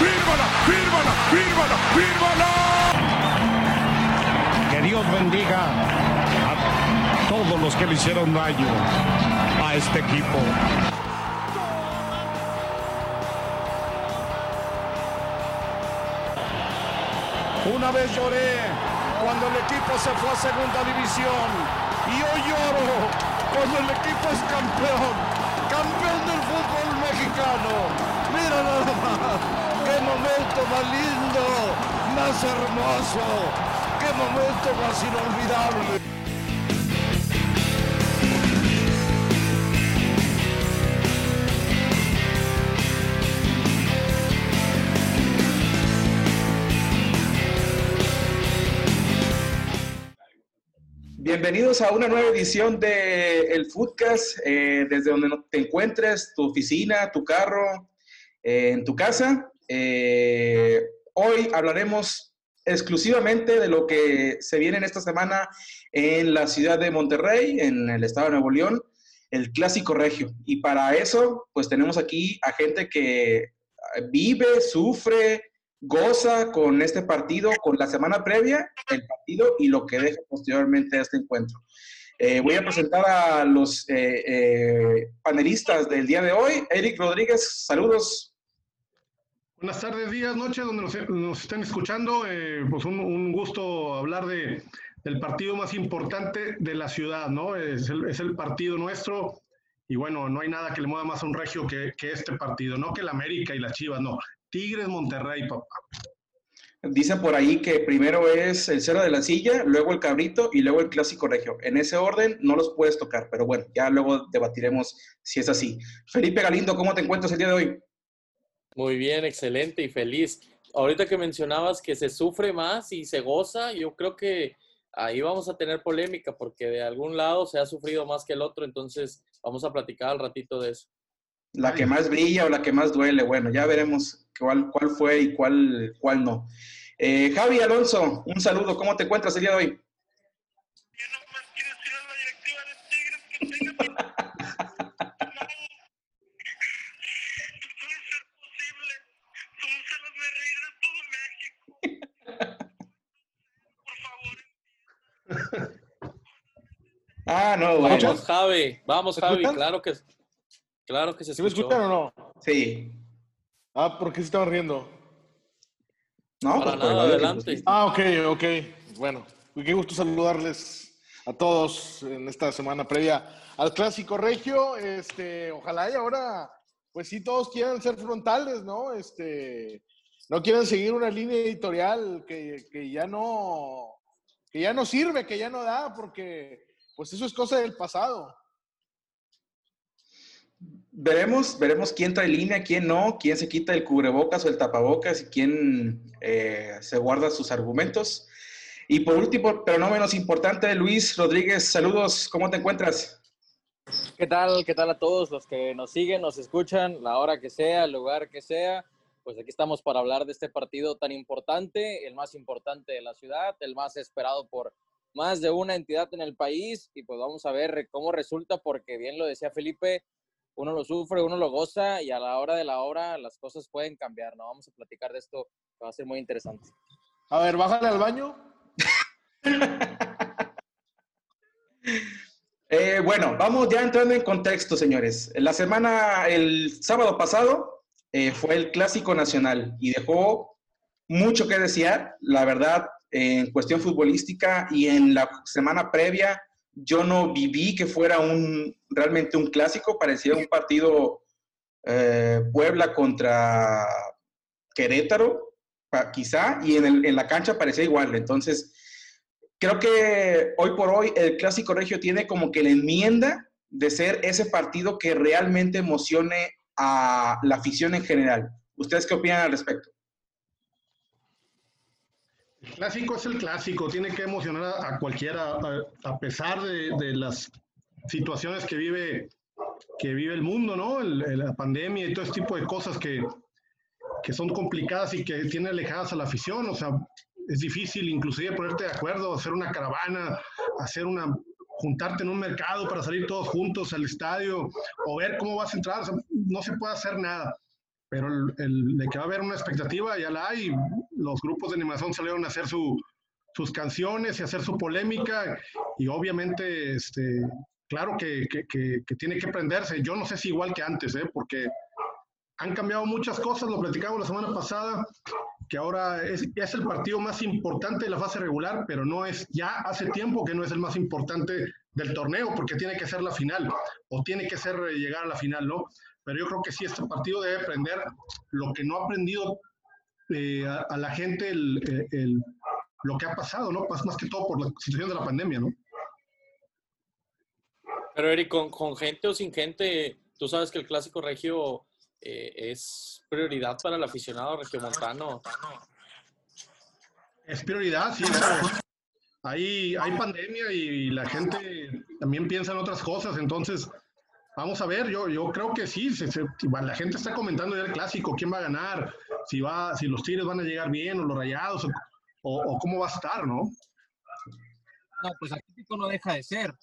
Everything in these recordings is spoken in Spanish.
fírmala, fírmala, fírmala, fírmala. Que Dios bendiga a todos los que le hicieron daño a este equipo. Una vez lloré cuando el equipo se fue a segunda división y hoy lloro cuando el equipo es campeón, campeón del fútbol mexicano. Mira nada más, qué momento más lindo, más hermoso, qué momento más inolvidable. Bienvenidos a una nueva edición de El Foodcast, eh, desde donde te encuentres, tu oficina, tu carro, eh, en tu casa. Eh, hoy hablaremos exclusivamente de lo que se viene en esta semana en la ciudad de Monterrey, en el estado de Nuevo León, el clásico regio. Y para eso, pues tenemos aquí a gente que vive, sufre, goza con este partido, con la semana previa, el partido y lo que deja posteriormente este encuentro. Eh, voy a presentar a los eh, panelistas del día de hoy. Eric Rodríguez, saludos. Buenas tardes, días, noches, donde nos, nos estén escuchando. Eh, pues un, gusto hablar de, del partido más importante de la ciudad, ¿no? Es el, partido nuestro. Y bueno, no hay nada que le mueva más a un regio que, este partido, no que el América y las Chivas, no. Tigres Monterrey, papá. Dicen por ahí que primero es el cero de la silla, luego el cabrito y luego el clásico regio. En ese orden no los puedes tocar, pero bueno, ya luego debatiremos si es así. Felipe Galindo, ¿cómo te encuentras el día de hoy? Muy bien, excelente y feliz. Ahorita que mencionabas que se sufre más y se goza, yo creo que ahí vamos a tener polémica porque de algún lado se ha sufrido más que el otro, entonces vamos a platicar al ratito de eso. La que más brilla o la que más duele, bueno, ya veremos cuál, cuál fue y cuál, cuál no. Eh, Javi Alonso, un saludo, ¿cómo te encuentras el día de hoy? Ah, no, bueno. Vamos, Javi, vamos, Javi, claro que, claro que se escuchó. ¿Sí me escuchan o no? Sí. Ah, ¿por qué se estaban riendo? No, Para nada, adelante. Ah, ok, ok. Bueno, qué gusto saludarles a todos en esta semana previa al Clásico Regio. Este, ojalá y ahora, pues sí, todos quieran ser frontales, ¿no? Este, no quieran seguir una línea editorial que, que ya no, que ya no sirve, que ya no da, porque pues eso es cosa del pasado. Veremos, veremos quién trae línea, quién no, quién se quita el cubrebocas o el tapabocas y quién eh, se guarda sus argumentos. Y por último, pero no menos importante, Luis Rodríguez, saludos, ¿cómo te encuentras? ¿Qué tal? ¿Qué tal a todos los que nos siguen, nos escuchan, la hora que sea, el lugar que sea? Pues aquí estamos para hablar de este partido tan importante, el más importante de la ciudad, el más esperado por más de una entidad en el país y pues vamos a ver cómo resulta porque bien lo decía Felipe, uno lo sufre, uno lo goza y a la hora de la hora las cosas pueden cambiar, ¿no? Vamos a platicar de esto, que va a ser muy interesante. A ver, bájale al baño. eh, bueno, vamos ya entrando en contexto, señores. La semana, el sábado pasado, eh, fue el Clásico Nacional y dejó mucho que desear. La verdad, en cuestión futbolística y en la semana previa yo no viví que fuera un realmente un clásico, parecía un partido eh, Puebla contra Querétaro, quizá, y en, el, en, la cancha parecía igual. Entonces, creo que hoy por hoy el clásico regio tiene como que la enmienda de ser ese partido que realmente emocione a la afición en general. ¿Ustedes qué opinan al respecto? El clásico es el clásico, tiene que emocionar a, a cualquiera, a, pesar de, las situaciones que vive, que vive el mundo, ¿no? El, el, la pandemia y todo ese tipo de cosas que, que son complicadas y que tienen alejadas a la afición. O sea, es difícil inclusive ponerte de acuerdo, hacer una caravana, hacer una juntarte en un mercado para salir todos juntos al estadio o ver cómo vas a entrar. No se puede hacer nada. Pero el, el, de que va a haber una expectativa ya la hay. Los grupos de animación salieron a hacer su, sus canciones y hacer su polémica y obviamente, este, claro que, que, que, tiene que prenderse. Yo no sé si igual que antes, ¿eh? porque han cambiado muchas cosas, lo platicamos la semana pasada, que ahora es, es el partido más importante de la fase regular, pero no es, ya hace tiempo que no es el más importante del torneo, porque tiene que ser la final, o tiene que ser eh, llegar a la final, ¿no? Pero yo creo que sí, este partido debe aprender lo que no ha aprendido eh, a, a, la gente el, el, lo que ha pasado, ¿no? Más, más que todo por la situación de la pandemia, ¿no? Pero Eric, con, con gente o sin gente, tú sabes que el clásico regio eh, es prioridad para el aficionado regiomontano. Es prioridad, sí. Hay, hay pandemia y la gente también piensa en otras cosas, entonces vamos a ver, yo, yo creo que sí, se, se, la gente está comentando ya el clásico, quién va a ganar, si, va, si los Tigres van a llegar bien o los Rayados, o, o cómo va a estar, ¿no? No, pues aquí no deja de ser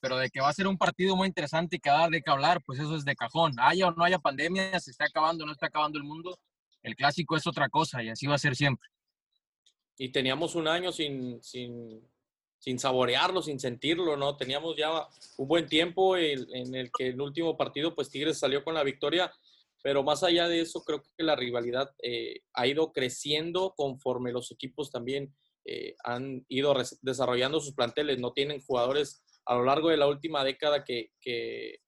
pero de que va a ser un partido muy interesante y que va a dar de qué hablar, pues eso es de cajón. Haya o no haya pandemia, se está acabando o no está acabando el mundo, el clásico es otra cosa y así va a ser siempre. Y teníamos un año sin, sin, sin saborearlo, sin sentirlo, ¿no? Teníamos ya un buen tiempo en, el que el último partido, pues Tigres salió con la victoria, pero más allá de eso, creo que la rivalidad eh, ha ido creciendo conforme los equipos también eh, han ido desarrollando sus planteles, no tienen jugadores a lo largo de la última década que,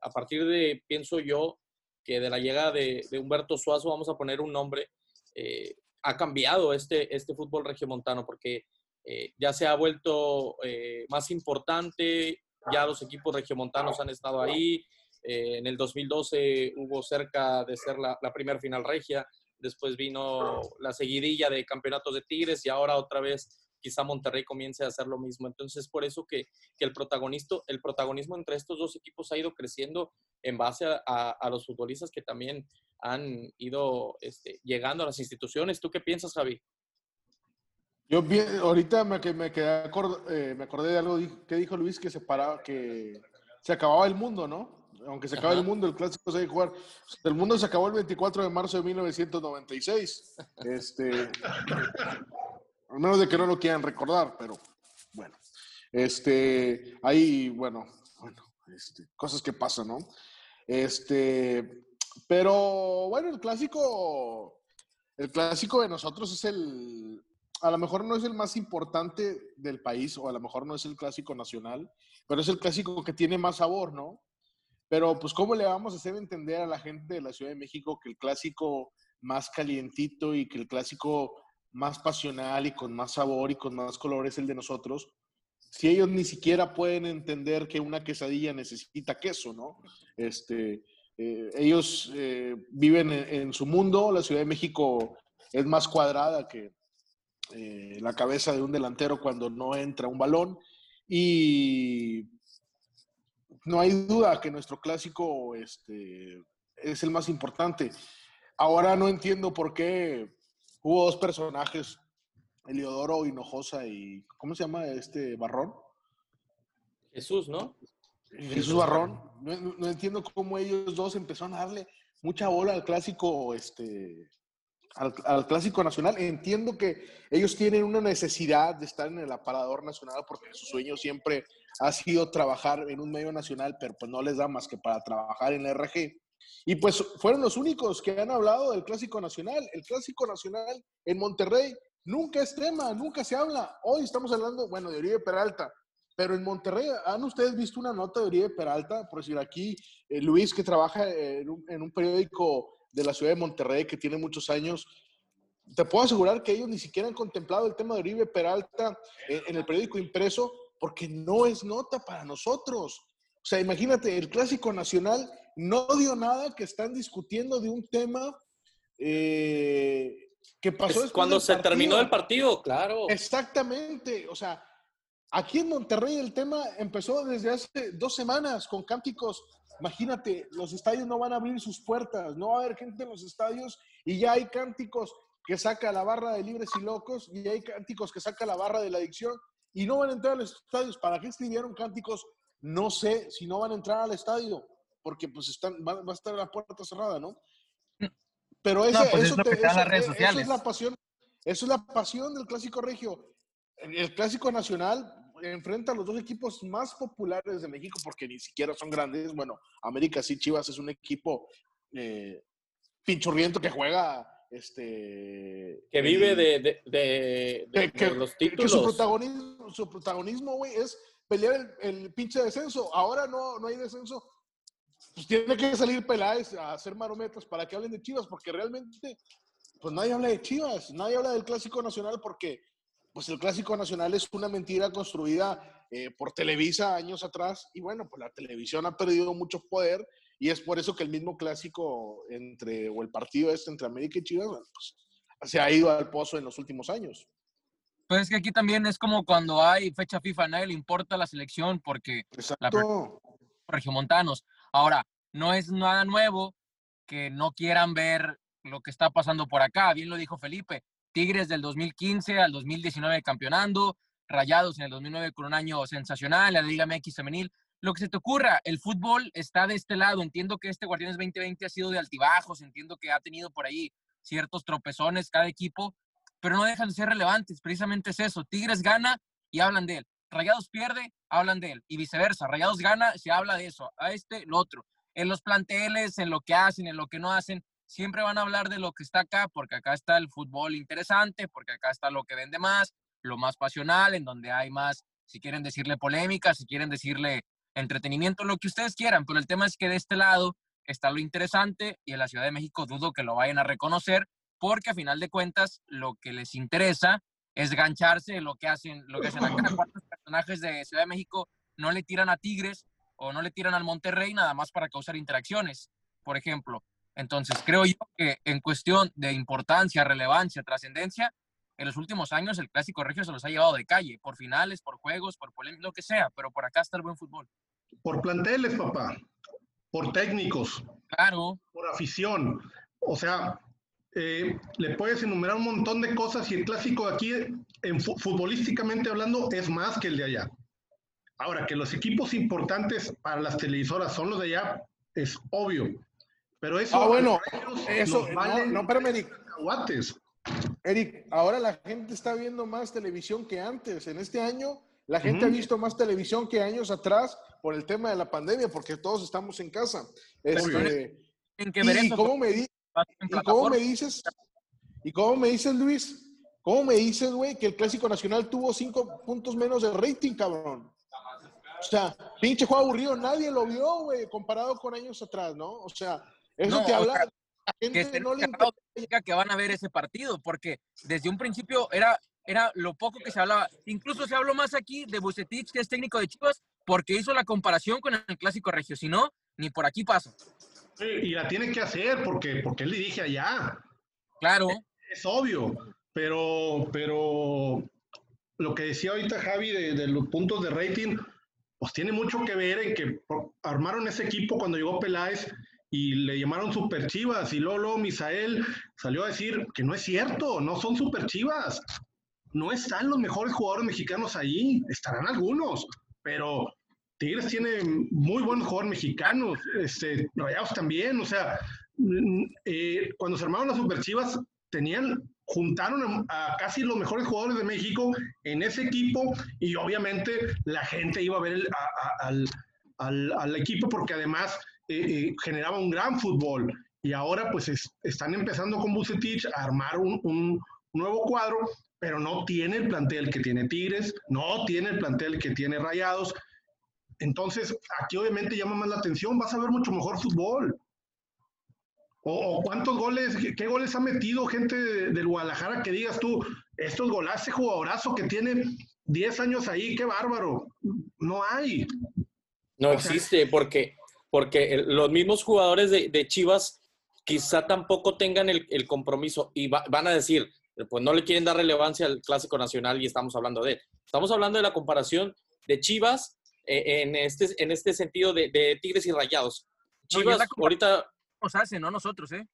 a partir de, pienso yo, que de la llegada de, de Humberto Suazo, vamos a poner un nombre, eh, ha cambiado este, este fútbol regiomontano porque eh, ya se ha vuelto eh, más importante, ya los equipos regiomontanos han estado ahí, eh, en el 2012 hubo cerca de ser la, primera final regia, después vino la seguidilla de campeonatos de Tigres y ahora otra vez quizá Monterrey comience a hacer lo mismo. Entonces, por eso que, el, protagonismo entre estos dos equipos ha ido creciendo en base a los futbolistas que también han ido este, llegando a las instituciones. ¿Tú qué piensas, Javi? Yo ahorita me, me, quedé acord, eh, me acordé de algo que dijo Luis que se paraba, que se acababa el mundo, ¿no? Aunque se acabe el mundo, el clásico se que jugar. El mundo se acabó el 24 de marzo de 1996. Este, al menos de que no lo quieran recordar, pero bueno. Este, hay, bueno, bueno, este, cosas que pasan, ¿no? Este, pero bueno, el clásico, el clásico de nosotros es el, a lo mejor no es el más importante del país, o a lo mejor no es el clásico nacional, pero es el clásico que tiene más sabor, ¿no? Pero pues, ¿cómo le vamos a hacer entender a la gente de la Ciudad de México que el clásico más calientito y que el clásico más pasional y con más sabor y con más color es el de nosotros, si ellos ni siquiera pueden entender que una quesadilla necesita queso, ¿no? Este, eh, ellos eh, viven en, en, su mundo, la Ciudad de México es más cuadrada que eh, la cabeza de un delantero cuando no entra un balón y no hay duda que nuestro clásico este, es el más importante. Ahora no entiendo por qué hubo dos personajes, Eliodoro Hinojosa y, ¿cómo se llama este Barrón? Jesús, ¿no? Jesús Barrón. No, no, entiendo cómo ellos dos empezaron a darle mucha bola al clásico, este, al, clásico nacional. Entiendo que ellos tienen una necesidad de estar en el aparador nacional porque su sueño siempre ha sido trabajar en un medio nacional, pero pues no les da más que para trabajar en la RG. Y pues fueron los únicos que han hablado del Clásico Nacional. El Clásico Nacional en Monterrey nunca es tema, nunca se habla. Hoy estamos hablando, bueno, de Oribe Peralta, pero en Monterrey, ¿han ustedes visto una nota de Oribe Peralta? Por decir aquí, eh, Luis, que trabaja en un, periódico de la ciudad de Monterrey que tiene muchos años, te puedo asegurar que ellos ni siquiera han contemplado el tema de Oribe Peralta en, en el periódico impreso porque no es nota para nosotros. O sea, imagínate, el Clásico Nacional no dio nada que están discutiendo de un tema eh, que pasó es cuando se partido. terminó el partido, claro. Exactamente, o sea, aquí en Monterrey el tema empezó desde hace dos semanas con cánticos. Imagínate, los estadios no van a abrir sus puertas, no va a haber gente en los estadios y ya hay cánticos que saca la barra de libres y locos y hay cánticos que saca la barra de la adicción y no van a entrar a los estadios. ¿Para qué escribieron cánticos? No sé si no van a entrar al estadio porque pues están, va, va, a estar la puerta cerrada, ¿no? Pero ese- No, pues es eso, te- eso- las redes eso es la pasión. Eso es la pasión del clásico regio. El clásico nacional enfrenta a los dos equipos más populares de México porque ni siquiera son grandes. Bueno, América sí, Chivas es un equipo eh, pinchurriento que juega este Que vive de, de, de- que, que- los que títulos. su protagonismo, su protagonismo, güey, es pelear el, el pinche descenso. Ahora no, no hay descenso. Pues tiene que salir Peláez a hacer marometas para que hablen de Chivas, porque realmente, pues nadie habla de Chivas, nadie habla del Clásico Nacional, porque pues el Clásico Nacional es una mentira construida eh, por Televisa años atrás, y bueno, pues la televisión ha perdido mucho poder, y es por eso que el mismo clásico entre, o el partido este entre América y Chivas, bueno, pues, se ha ido al pozo en los últimos años. Pues es que aquí también es como cuando hay fecha FIFA, a nadie le importa la selección porque la Exacto. regiomontanos. Ahora, no es nada nuevo que no quieran ver lo que está pasando por acá. Bien lo dijo Felipe. Tigres del 2015 al 2019 campeonando, Rayados en el 2009 con un año sensacional, la Liga MX femenil. Lo que se te ocurra, el fútbol está de este lado. Entiendo que este Guardianes 2020 ha sido de altibajos, entiendo que ha tenido por ahí ciertos tropezones cada equipo, pero no dejan de ser relevantes. Precisamente es eso. Tigres gana y hablan de él. Rayados pierde, hablan de él. Y viceversa. Rayados gana, se habla de eso. A este, lo otro. En los planteles, en lo que hacen, en lo que no hacen, siempre van a hablar de lo que está acá, porque acá está el fútbol interesante, porque acá está lo que vende más, lo más pasional, en donde hay más, si quieren decirle polémica, si quieren decirle entretenimiento, lo que ustedes quieran. Pero el tema es que de este lado está lo interesante y en la Ciudad de México dudo que lo vayan a reconocer, porque a final de cuentas lo que les interesa es gancharse lo que hacen, lo que hacen acá. ¿Cuántos personajes de Ciudad de México no le tiran a Tigres o no le tiran al Monterrey nada más para causar interacciones, por ejemplo? Entonces, creo yo que en cuestión de importancia, relevancia, trascendencia, en los últimos años el clásico regio se los ha llevado de calle, por finales, por juegos, por polémicas, lo que sea, pero por acá está el buen fútbol. Por planteles, papá. Por técnicos. Claro. Por afición. O sea, eh, le puedes enumerar un montón de cosas y el clásico de aquí, en fu- futbolísticamente hablando, es más que el de allá. Ahora, que los equipos importantes para las televisoras son los de allá, es obvio. Pero eso. Ah, bueno, eso, nos no, vale no, espérame, Eric. cacahuates. Eric, ahora la gente está viendo más televisión que antes. En este año, la gente ha Ujú. visto más televisión que años atrás por el tema de la pandemia, porque todos estamos en casa. Este, que ver y, cómo me di- en ¿Y cómo me dices? ¿Y cómo me dices, Luis? ¿Cómo me dices, güey, que el Clásico Nacional tuvo cinco puntos menos de rating, cabrón? O sea, pinche juego aburrido, nadie lo vio, güey, comparado con años atrás, ¿no? O sea, eso No, te o habla. sea, la que gente no le significa que van a ver ese partido, porque desde un principio era, era lo poco que se hablaba. Incluso se habló más aquí de Bucetich, que es técnico de Chivas, porque hizo la comparación con el clásico regio. Si no, ni por aquí pasa. Sí, Y la tiene que hacer porque, porque él dirige allá. Claro. Es obvio, pero, pero lo que decía ahorita Javi de, de los puntos de rating, pues tiene mucho que ver en que armaron ese equipo cuando llegó Peláez y le llamaron Super Chivas y luego Misael salió a decir que no es cierto, no son Super Chivas. No están los mejores jugadores mexicanos allí, estarán algunos, pero Tigres tiene muy buenos jugadores mexicanos, este, Rayados también, o sea, eh, cuando se armaron las Super Chivas, tenían, juntaron a casi los mejores jugadores de México en ese equipo y obviamente la gente iba a ver el- a- a- al, al- al equipo porque además eh, generaba un gran fútbol. Y ahora pues es- están empezando con Bucetich a armar un, un nuevo cuadro, pero no tiene el plantel que tiene Tigres, no tiene el plantel que tiene Rayados. Entonces, aquí obviamente llama más la atención, vas a ver mucho mejor fútbol. O, o cuántos goles, qué, qué goles ha metido gente de- del Guadalajara que digas tú, estos goles, ese jugadorazo que tiene 10 años ahí, qué bárbaro. No hay. No O sea, existe, porque, porque los mismos jugadores de, de Chivas quizá tampoco tengan el, el compromiso y va- van a decir, pues no le quieren dar relevancia al Clásico Nacional y estamos hablando de él. Estamos hablando de la comparación de Chivas eh, en, este, en este sentido de, de Tigres y Rayados. Chivas ahorita, Nos hace, no nosotros, ¿eh?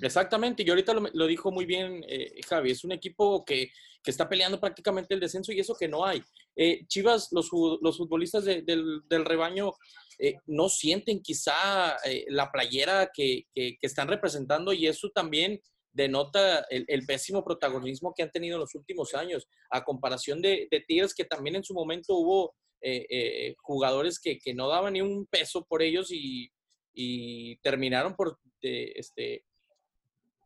Exactamente, y ahorita lo, lo dijo muy bien eh, Javi, es un equipo que, que, está peleando prácticamente el descenso y eso que no hay. Eh, Chivas, los, los futbolistas de, del, del, rebaño eh, no sienten quizá eh, la playera que, que, están representando y eso también denota el, pésimo protagonismo que han tenido en los últimos años, a comparación de, Tigres que también en su momento hubo jugadores que, que, no daban ni un peso por ellos y, y terminaron por este,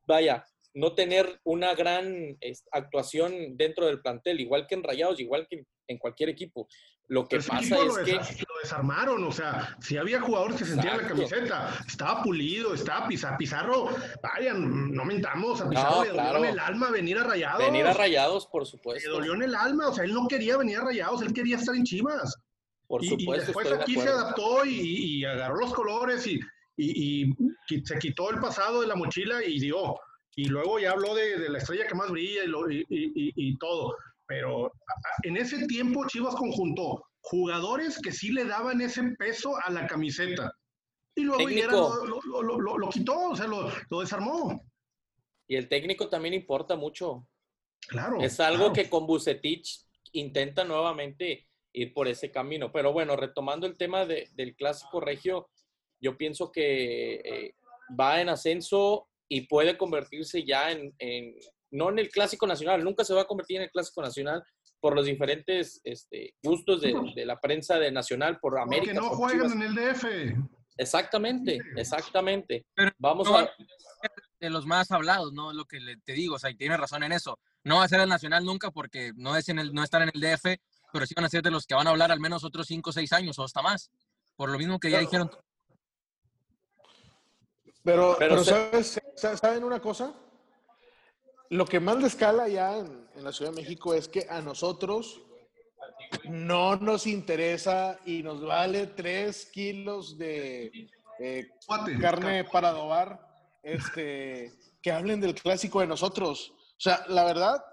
vaya, no tener una gran actuación dentro del plantel, igual que en Rayados, igual que en cualquier equipo. Lo que pasa es que... Lo desarmaron, o sea, si había jugadores que sentían la camiseta, estaba pulido, estaba Pizarro, Pizarro vaya, no mentamos, a Pizarro no, le dolió en el alma venir a Rayados. Venir a Rayados, por supuesto. Le dolió en el alma, o sea, él no quería venir a Rayados, él quería estar en Chivas. Por supuesto. Y, después aquí de se adaptó y, y, agarró los colores y, y, se quitó el pasado de la mochila y dio. Y luego ya habló de, de la estrella que más brilla y, lo, y todo. Pero en ese tiempo Chivas conjuntó jugadores que sí le daban ese peso a la camiseta. Y luego Higuera lo, lo, lo, lo, quitó, o sea, lo, desarmó. Y el técnico también importa mucho. Claro. Es algo claro. que con Bucetich intenta nuevamente ir por ese camino. Pero bueno, retomando el tema de, del clásico regio, yo pienso que eh, va en ascenso y puede convertirse ya en, en, no en el clásico nacional, nunca se va a convertir en el clásico nacional por los diferentes este, gustos de, de, la prensa de nacional, por América. Porque no por juegan Chivas. en el DF. Exactamente, exactamente. Pero Vamos no, a... De los más hablados, ¿no? Lo que te digo, o sea, y tienes razón en eso. No va a ser el nacional nunca porque no, es en el, no están en el DF, pero sí van a ser de los que van a hablar al menos otros 5 o 6 años o hasta más. Por lo mismo que ya dijeron. Pero, pero, pero ¿sabes, ¿saben una cosa? Lo que más le escala ya en, en, la Ciudad de México es que a nosotros no nos interesa y nos vale tres kilos de eh, carne para adobar, este, que hablen del clásico de nosotros. O sea, la verdad,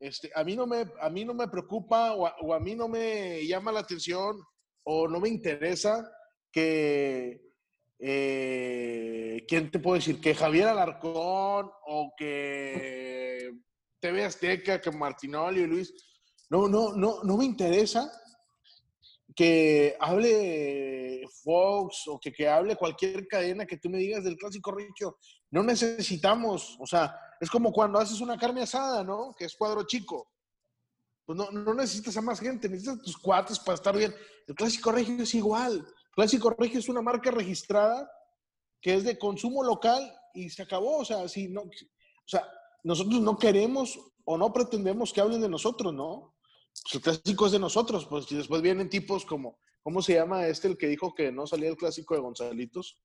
este, a, mí no me, a mí no me preocupa o a, o a mí no me llama la atención o no me interesa que eh, ¿quién te puede decir? Que Javier Alarcón o que TV Azteca, que Martinoli y Luis. No, no, no, no me interesa que hable Fox o que, que hable cualquier cadena que tú me digas del clásico Richo. No necesitamos, o sea, es como cuando haces una carne asada, ¿no? Que es cuadro chico. Pues no, no necesitas a más gente, necesitas tus cuates para estar bien. El clásico regio es igual. Clásico Regio es una marca registrada que es de consumo local y se acabó. O sea, si no, o sea, nosotros no queremos o no pretendemos que hablen de nosotros, ¿no? Pues el clásico es de nosotros, pues y después vienen tipos como, ¿cómo se llama este el que dijo que no salía el clásico de Gonzalitos?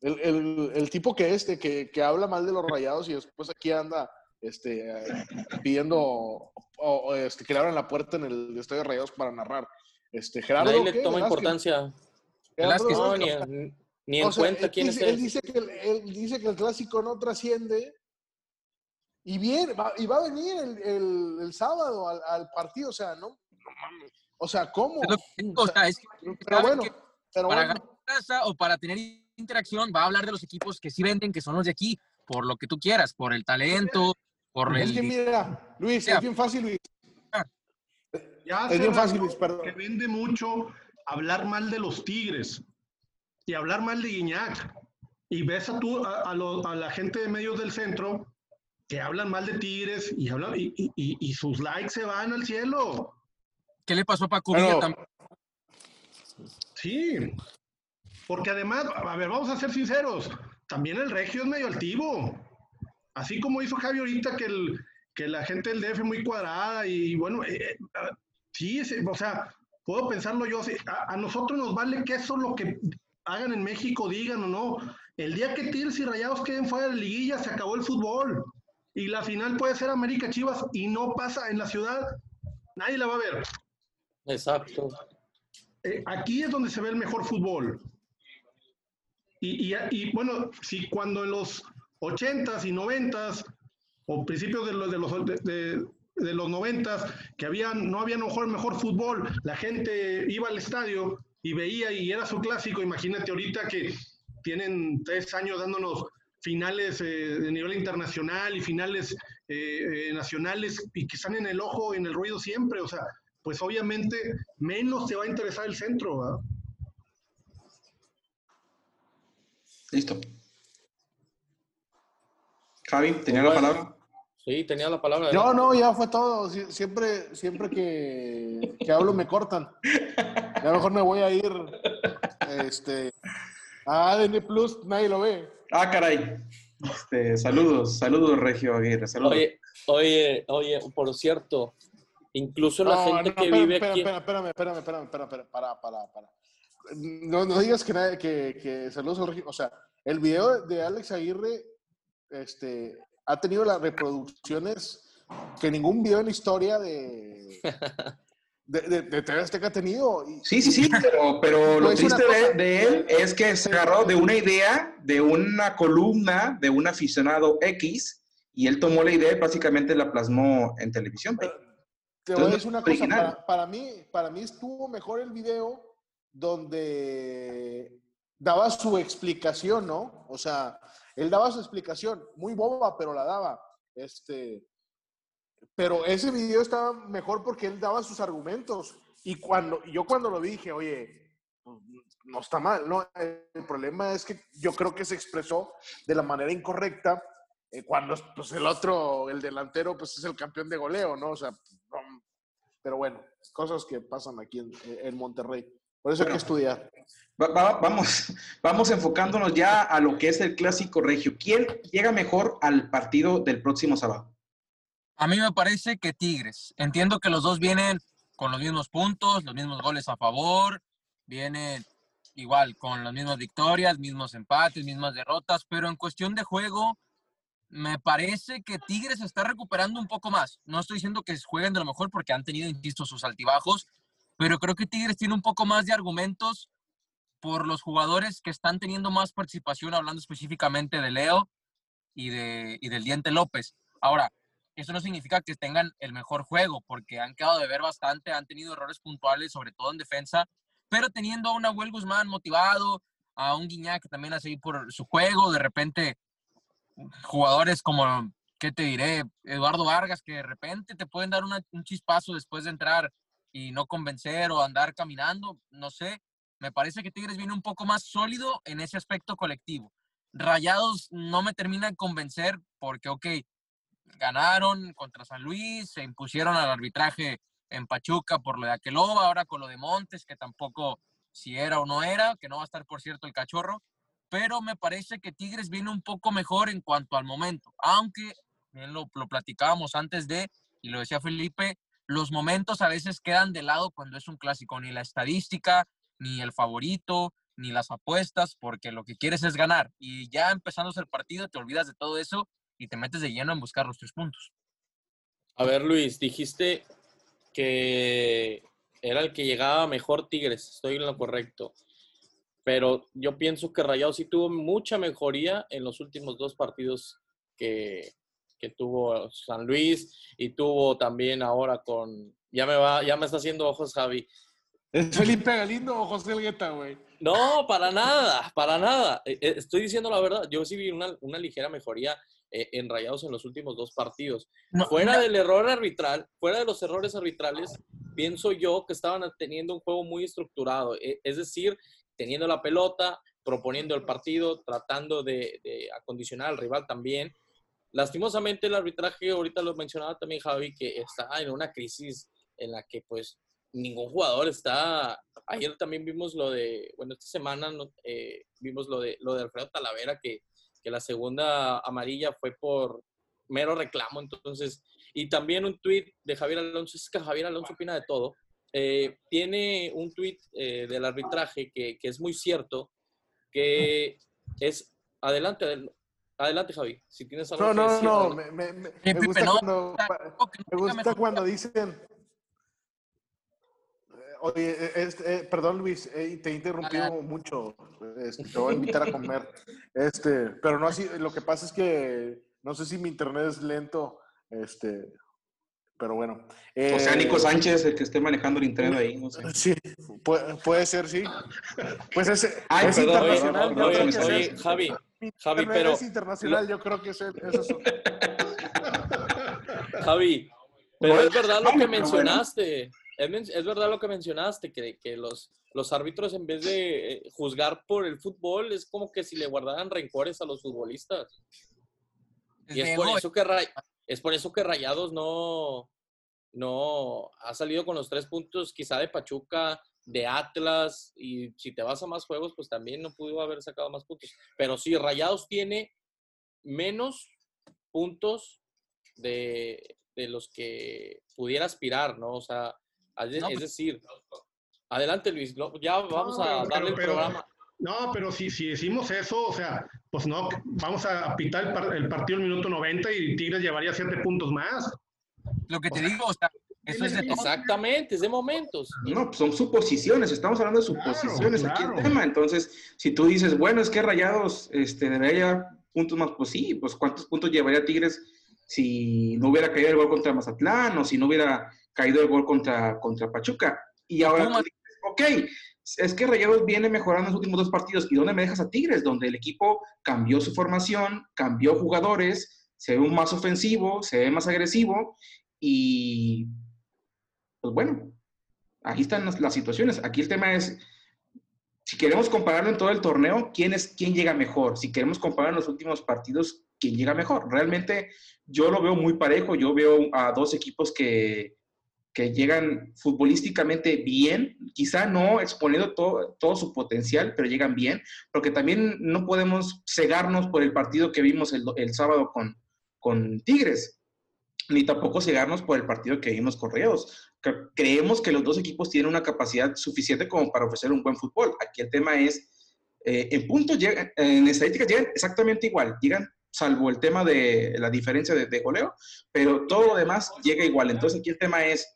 El, el, el tipo que este, que, que, habla mal de los rayados y después aquí anda este, pidiendo o, o, este, que le abran la puerta en el estadio de rayados para narrar. Este, Gerardo, Nadie le toma importancia. Velázquez, no, ni, ni en o sea, cuenta quién dice, es él dice, que el, él dice que el clásico no trasciende y bien, va, y va a venir el, el, el sábado al, al, partido, o sea, no, no mames. O sea, ¿cómo? Pero, o sea, es que, pero bueno, pero para bueno. ganar casa o para tener interacción va a hablar de los equipos que sí venden, que son los de aquí, por lo que tú quieras, por el talento, por es el... que mira, Luis, Ya. es bien fácil, Luis. Ya Es bien fácil, Luis, perdón. que vende mucho hablar mal de los Tigres y hablar mal de Guiñac. Y ves a, tú, a, a, lo, a la gente de medios del centro que hablan mal de Tigres y, hablan, y, y, y sus likes se van al cielo. ¿Qué le pasó a Paco Pero-? Sí. Porque además, a ver, vamos a ser sinceros, también el regio es medio altivo. Así como hizo Javi ahorita que, el, que la gente del DF muy cuadrada y bueno, eh, sí, sí, o sea, puedo pensarlo yo, a, a, nosotros nos vale que eso lo que hagan en México, digan o no. El día que Tigres y Rayados queden fuera de liguilla, se acabó el fútbol. Y la final puede ser América Chivas y no pasa en la ciudad, nadie la va a ver. Exacto. Eh, aquí es donde se ve el mejor fútbol. Y, y, y, bueno, si cuando en los 80s y 90s, o principios de los, de los, de, de, los 90s, que habían, no había mejor, mejor fútbol, la gente iba al estadio y veía y era su clásico, imagínate ahorita que tienen tres años dándonos finales eh, de nivel internacional y finales eh, eh, nacionales y que están en el ojo, en el ruido siempre. O sea, pues obviamente menos te va a interesar el centro. ¿verdad? Listo. Javi, ¿tenía la palabra? Sí, tenía la palabra. No, no, ya fue todo. Sie- Siempre, siempre que, que hablo me cortan. Ya mejor me voy a ir este, a ADN Plus, nadie lo ve. Ah, caray. Este, saludos, saludos, Regio Aguirre. Saludos. Oye, oye, oye, por cierto, incluso la No, gente no, que espérame, vive espérame, aquí. espérame, espérame, espérame, espérame, espérame, para, para, para. No, no digas que, nadie- que, que saludos al Regio. O sea, el video de Alex Aguirre este, ha tenido las reproducciones que ningún video en la historia de, de, de, de TV Azteca ha tenido. Sí, sí, sí, pero, pero lo triste de, de él es que se agarró de una idea, de una columna, de un aficionado X, y él tomó la idea y básicamente la plasmó en televisión. güey. Te voy a decir una cosa, para, para mí, para mí estuvo mejor el video donde daba su explicación, ¿no? O sea, él daba su explicación, muy boba, pero la daba. Este, pero ese video estaba mejor porque él daba sus argumentos. Y cuando yo cuando lo vi dije, oye, no está mal, ¿no? El problema es que yo creo que se expresó de la manera incorrecta eh, cuando pues, el otro, el delantero, pues es el campeón de goleo, ¿no? O sea, pero bueno, cosas que pasan aquí en Monterrey. Por eso hay que Bueno. estudiar. Va- va- vamos, vamos enfocándonos ya a lo que es el clásico regio. ¿Quién llega mejor al partido del próximo sábado? A mí me parece que Tigres. Entiendo que los dos vienen con los mismos puntos, los mismos goles a favor, vienen igual con las mismas victorias, mismos empates, mismas derrotas, pero en cuestión de juego, me parece que Tigres está recuperando un poco más. No estoy diciendo que jueguen de lo mejor porque han tenido, insisto, sus altibajos, pero creo que Tigres tiene un poco más de argumentos por los jugadores que están teniendo más participación, hablando específicamente de Leo y, de, y del Diente López. Ahora, eso no significa que tengan el mejor juego, porque han quedado de ver bastante, han tenido errores puntuales, sobre todo en defensa, pero teniendo a un Abuel Guzmán motivado, a un Guiñac que también hace ahí por su juego, de repente jugadores como, ¿qué te diré? Eduardo Vargas, que de repente te pueden dar un chispazo después de entrar y no convencer o andar caminando, no sé. Me parece que Tigres viene un poco más sólido en ese aspecto colectivo. Rayados no me terminan de convencer porque, ok, ganaron contra San Luis, se impusieron al arbitraje en Pachuca por lo de Aqueloba, ahora con lo de Montes, que tampoco si era o no era, que no va a estar, por cierto, el cachorro, pero me parece que Tigres viene un poco mejor en cuanto al momento, aunque bien lo, lo platicábamos antes de, y lo decía Felipe, los momentos a veces quedan de lado cuando es un clásico, ni la estadística, ni el favorito, ni las apuestas, porque lo que quieres es ganar. Y ya empezándose el partido, te olvidas de todo eso y te metes de lleno en buscar los tres puntos. A ver, Luis, dijiste que era el que llegaba mejor Tigres, estoy en lo correcto. Pero yo pienso que Rayados sí tuvo mucha mejoría en los últimos dos partidos que, que tuvo San Luis y tuvo también ahora con. Ya me va, ya me está haciendo ojos, Javi. ¿Es Felipe Galindo o José Elgueta, güey? No, para nada, para nada. Eh, eh, Estoy diciendo la verdad. Yo sí vi una, una ligera mejoría eh, en Rayados en los últimos dos partidos. No, Fuera del error arbitral, fuera de los errores arbitrales, pienso yo que estaban teniendo un juego muy estructurado. Es decir, teniendo la pelota, proponiendo el partido, tratando de, de acondicionar al rival también. Lastimosamente el arbitraje, ahorita lo mencionaba también Javi, que está en una crisis en la que pues ningún jugador está... Ayer también vimos lo de, bueno, esta semana eh, vimos lo de, lo de Alfredo Talavera, que, que la segunda amarilla fue por mero reclamo, entonces, y también un tuit de Javier Alonso, es que Javier Alonso opina de todo, eh, tiene un tuit eh, del arbitraje que, que es muy cierto, que es, adelante, adel- adelante Javi, si tienes algo No, que no, decir, no, adelante. me, me- me- Eh, me gusta no, cuando, no me gusta cuando dicen, eh, oye, eh, este, eh, perdón Luis, eh, te he interrumpido mucho, este, te voy a invitar a comer, este, pero no así, lo que pasa es que no sé si mi internet es lento, este, pero bueno. O sea, Eh, Nico Sánchez, el que esté manejando el internet ahí, no sé. Sí, puede, puede ser, sí. Pues ese, Ay, es perdón, internacional. oye. Javi, Javi, pero es internacional, yo creo que ese, eso es Javi, pero es verdad lo que mencionaste. Es, es verdad lo que mencionaste, que, que los, los árbitros en vez de eh, juzgar por el fútbol, es como que si le guardaran rencores a los futbolistas. Y es por eso que, Ray- es por eso que Rayados no, no ha salido con los tres puntos, quizá de Pachuca, de Atlas, y si te vas a más juegos, pues también no pudo haber sacado más puntos. Pero sí, Rayados tiene menos puntos de, de los que pudiera aspirar, ¿no? O sea, es, No, es pues- decir, adelante Luis, ya vamos No, a pero- darle el pero- programa. No, pero si, si decimos eso, o sea, pues no, vamos a pitar el, par- el partido al minuto 90 y Tigres llevaría siete puntos más. Lo que te digo, o sea, eso es de. Exactamente, es de momentos. No, pues son suposiciones, estamos hablando de suposiciones aquí claro. el tema. Entonces, si tú dices, bueno, es que Rayados este, debería llevar puntos más, pues sí, pues ¿cuántos puntos llevaría Tigres si no hubiera caído el gol contra Mazatlán o si no hubiera caído el gol contra, contra Pachuca? Y ahora tú dices, ok, es que Rayados viene mejorando en los últimos dos partidos. ¿Y dónde me dejas a Tigres? Donde el equipo cambió su formación, cambió jugadores, se ve más ofensivo, se ve más agresivo y pues bueno, ahí están las, situaciones. Aquí el tema es, si queremos compararlo en todo el torneo, ¿quién, es, quién llega mejor? Si queremos comparar en los últimos partidos, ¿quién llega mejor? Realmente yo lo veo muy parejo. Yo veo a dos equipos que, que llegan futbolísticamente bien, quizá no exponiendo todo, todo su potencial, pero llegan bien, porque también no podemos cegarnos por el partido que vimos el, sábado con, con Tigres, ni tampoco cegarnos por el partido que vimos con Rayados. Cre- Creemos que los dos equipos tienen una capacidad suficiente como para ofrecer un buen fútbol. Aquí el tema es, eh, en puntos, en estadísticas llegan exactamente igual, llegan salvo el tema de la diferencia de, de goleo, pero todo lo demás llega igual. Entonces aquí el tema es,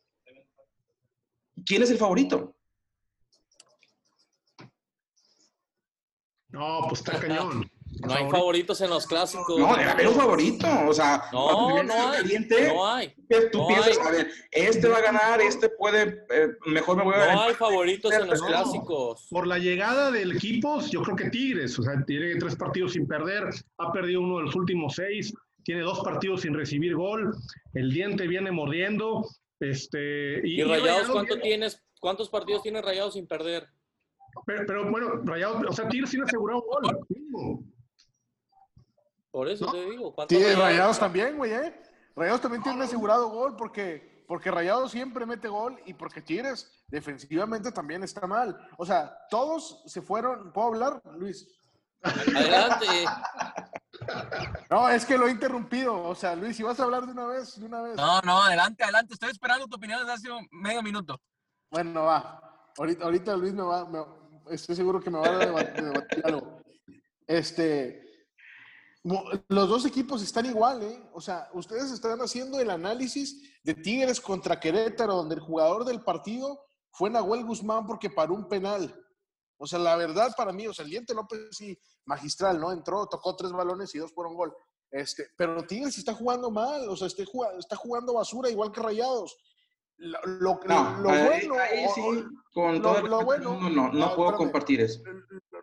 ¿quién es el favorito? No, pues está cañón. No hay favoritos en los clásicos. No, debe haber un favorito. O sea, No, no hay. caliente, No hay. tú no piensas, hay. a ver, este va a ganar, este puede, eh, mejor me voy a... No hay favoritos en los clásicos. Por la llegada del equipo, yo creo que Tigres, o sea, tiene tres partidos sin perder, ha perdido uno de los últimos seis, tiene dos partidos sin recibir gol, el diente viene mordiendo, este... ¿Y Rayados cuánto viene- tienes? ¿Cuántos partidos tiene Rayados sin perder? Pero, pero, bueno, Rayados, o sea, Tigres tiene asegurado un gol. Por eso No. te digo. ¿cuántos Sí, Rayados también, güey, ¿eh? Rayados también tiene asegurado gol porque, porque Rayados siempre mete gol y porque Tigres defensivamente también está mal. O sea, todos se fueron. ¿Puedo hablar, Luis? Adelante. No, es que lo he interrumpido. O sea, Luis, si vas a hablar de una vez, de una vez. No, no, adelante, adelante. Estoy esperando tu opinión desde hace un medio minuto. Bueno, va. Ahorita, ahorita Luis me va, me- estoy seguro que me va a debatir, debatir algo. Este, los dos equipos están igual, ¿eh? O sea, ustedes están haciendo el análisis de Tigres contra Querétaro, donde el jugador del partido fue Nahuel Guzmán porque paró un penal. O sea, la verdad para mí, o sea, el Diente López sí, magistral, ¿no? Entró, tocó tres balones y dos fueron gol. Este, pero Tigres está jugando mal, o sea, está jugando, está jugando basura igual que Rayados. Lo, lo- No, lo ahí- bueno, ahí sí, con lo- todo el bueno- no, no no, puedo espérame. compartir eso.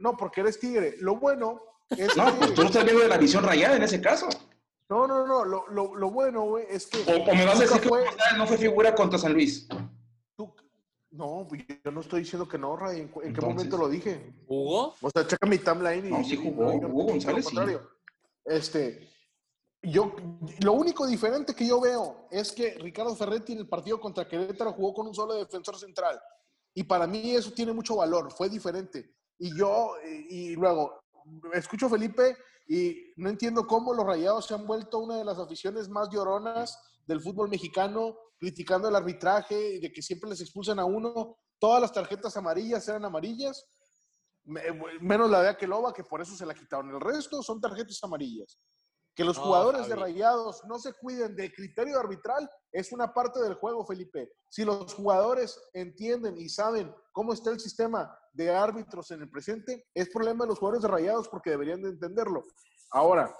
no, porque eres tigre. Lo bueno es No, que- pues tú no estás viendo de la visión rayada en ese caso. no, no, no, lo, lo, lo bueno, güey, es que O, o me vas a decir que fue- no fue figura contra San Luis. tú- no, yo no estoy diciendo que no, Ray. ¿En, qué momento lo dije? ¿Jugó? O sea, checa mi timeline y No, sí jugó, y- Hugo y- González, lo sí. contrario. Este, yo, lo único diferente que yo veo es que Ricardo Ferretti en el partido contra Querétaro jugó con un solo defensor central. Y para mí eso tiene mucho valor, fue diferente. Y yo, y, y luego, escucho Felipe y no entiendo cómo los Rayados se han vuelto una de las aficiones más lloronas del fútbol mexicano, criticando el arbitraje y de que siempre les expulsan a uno. Todas las tarjetas amarillas eran amarillas, me- menos la de Akeloba, que por eso se la quitaron. El resto son tarjetas amarillas. Que los No, jugadores de. Rayados no se cuiden del criterio arbitral es una parte del juego, Felipe. Si los jugadores entienden y saben cómo está el sistema de árbitros en el presente, es problema de los jugadores de Rayados porque deberían de entenderlo. Ahora,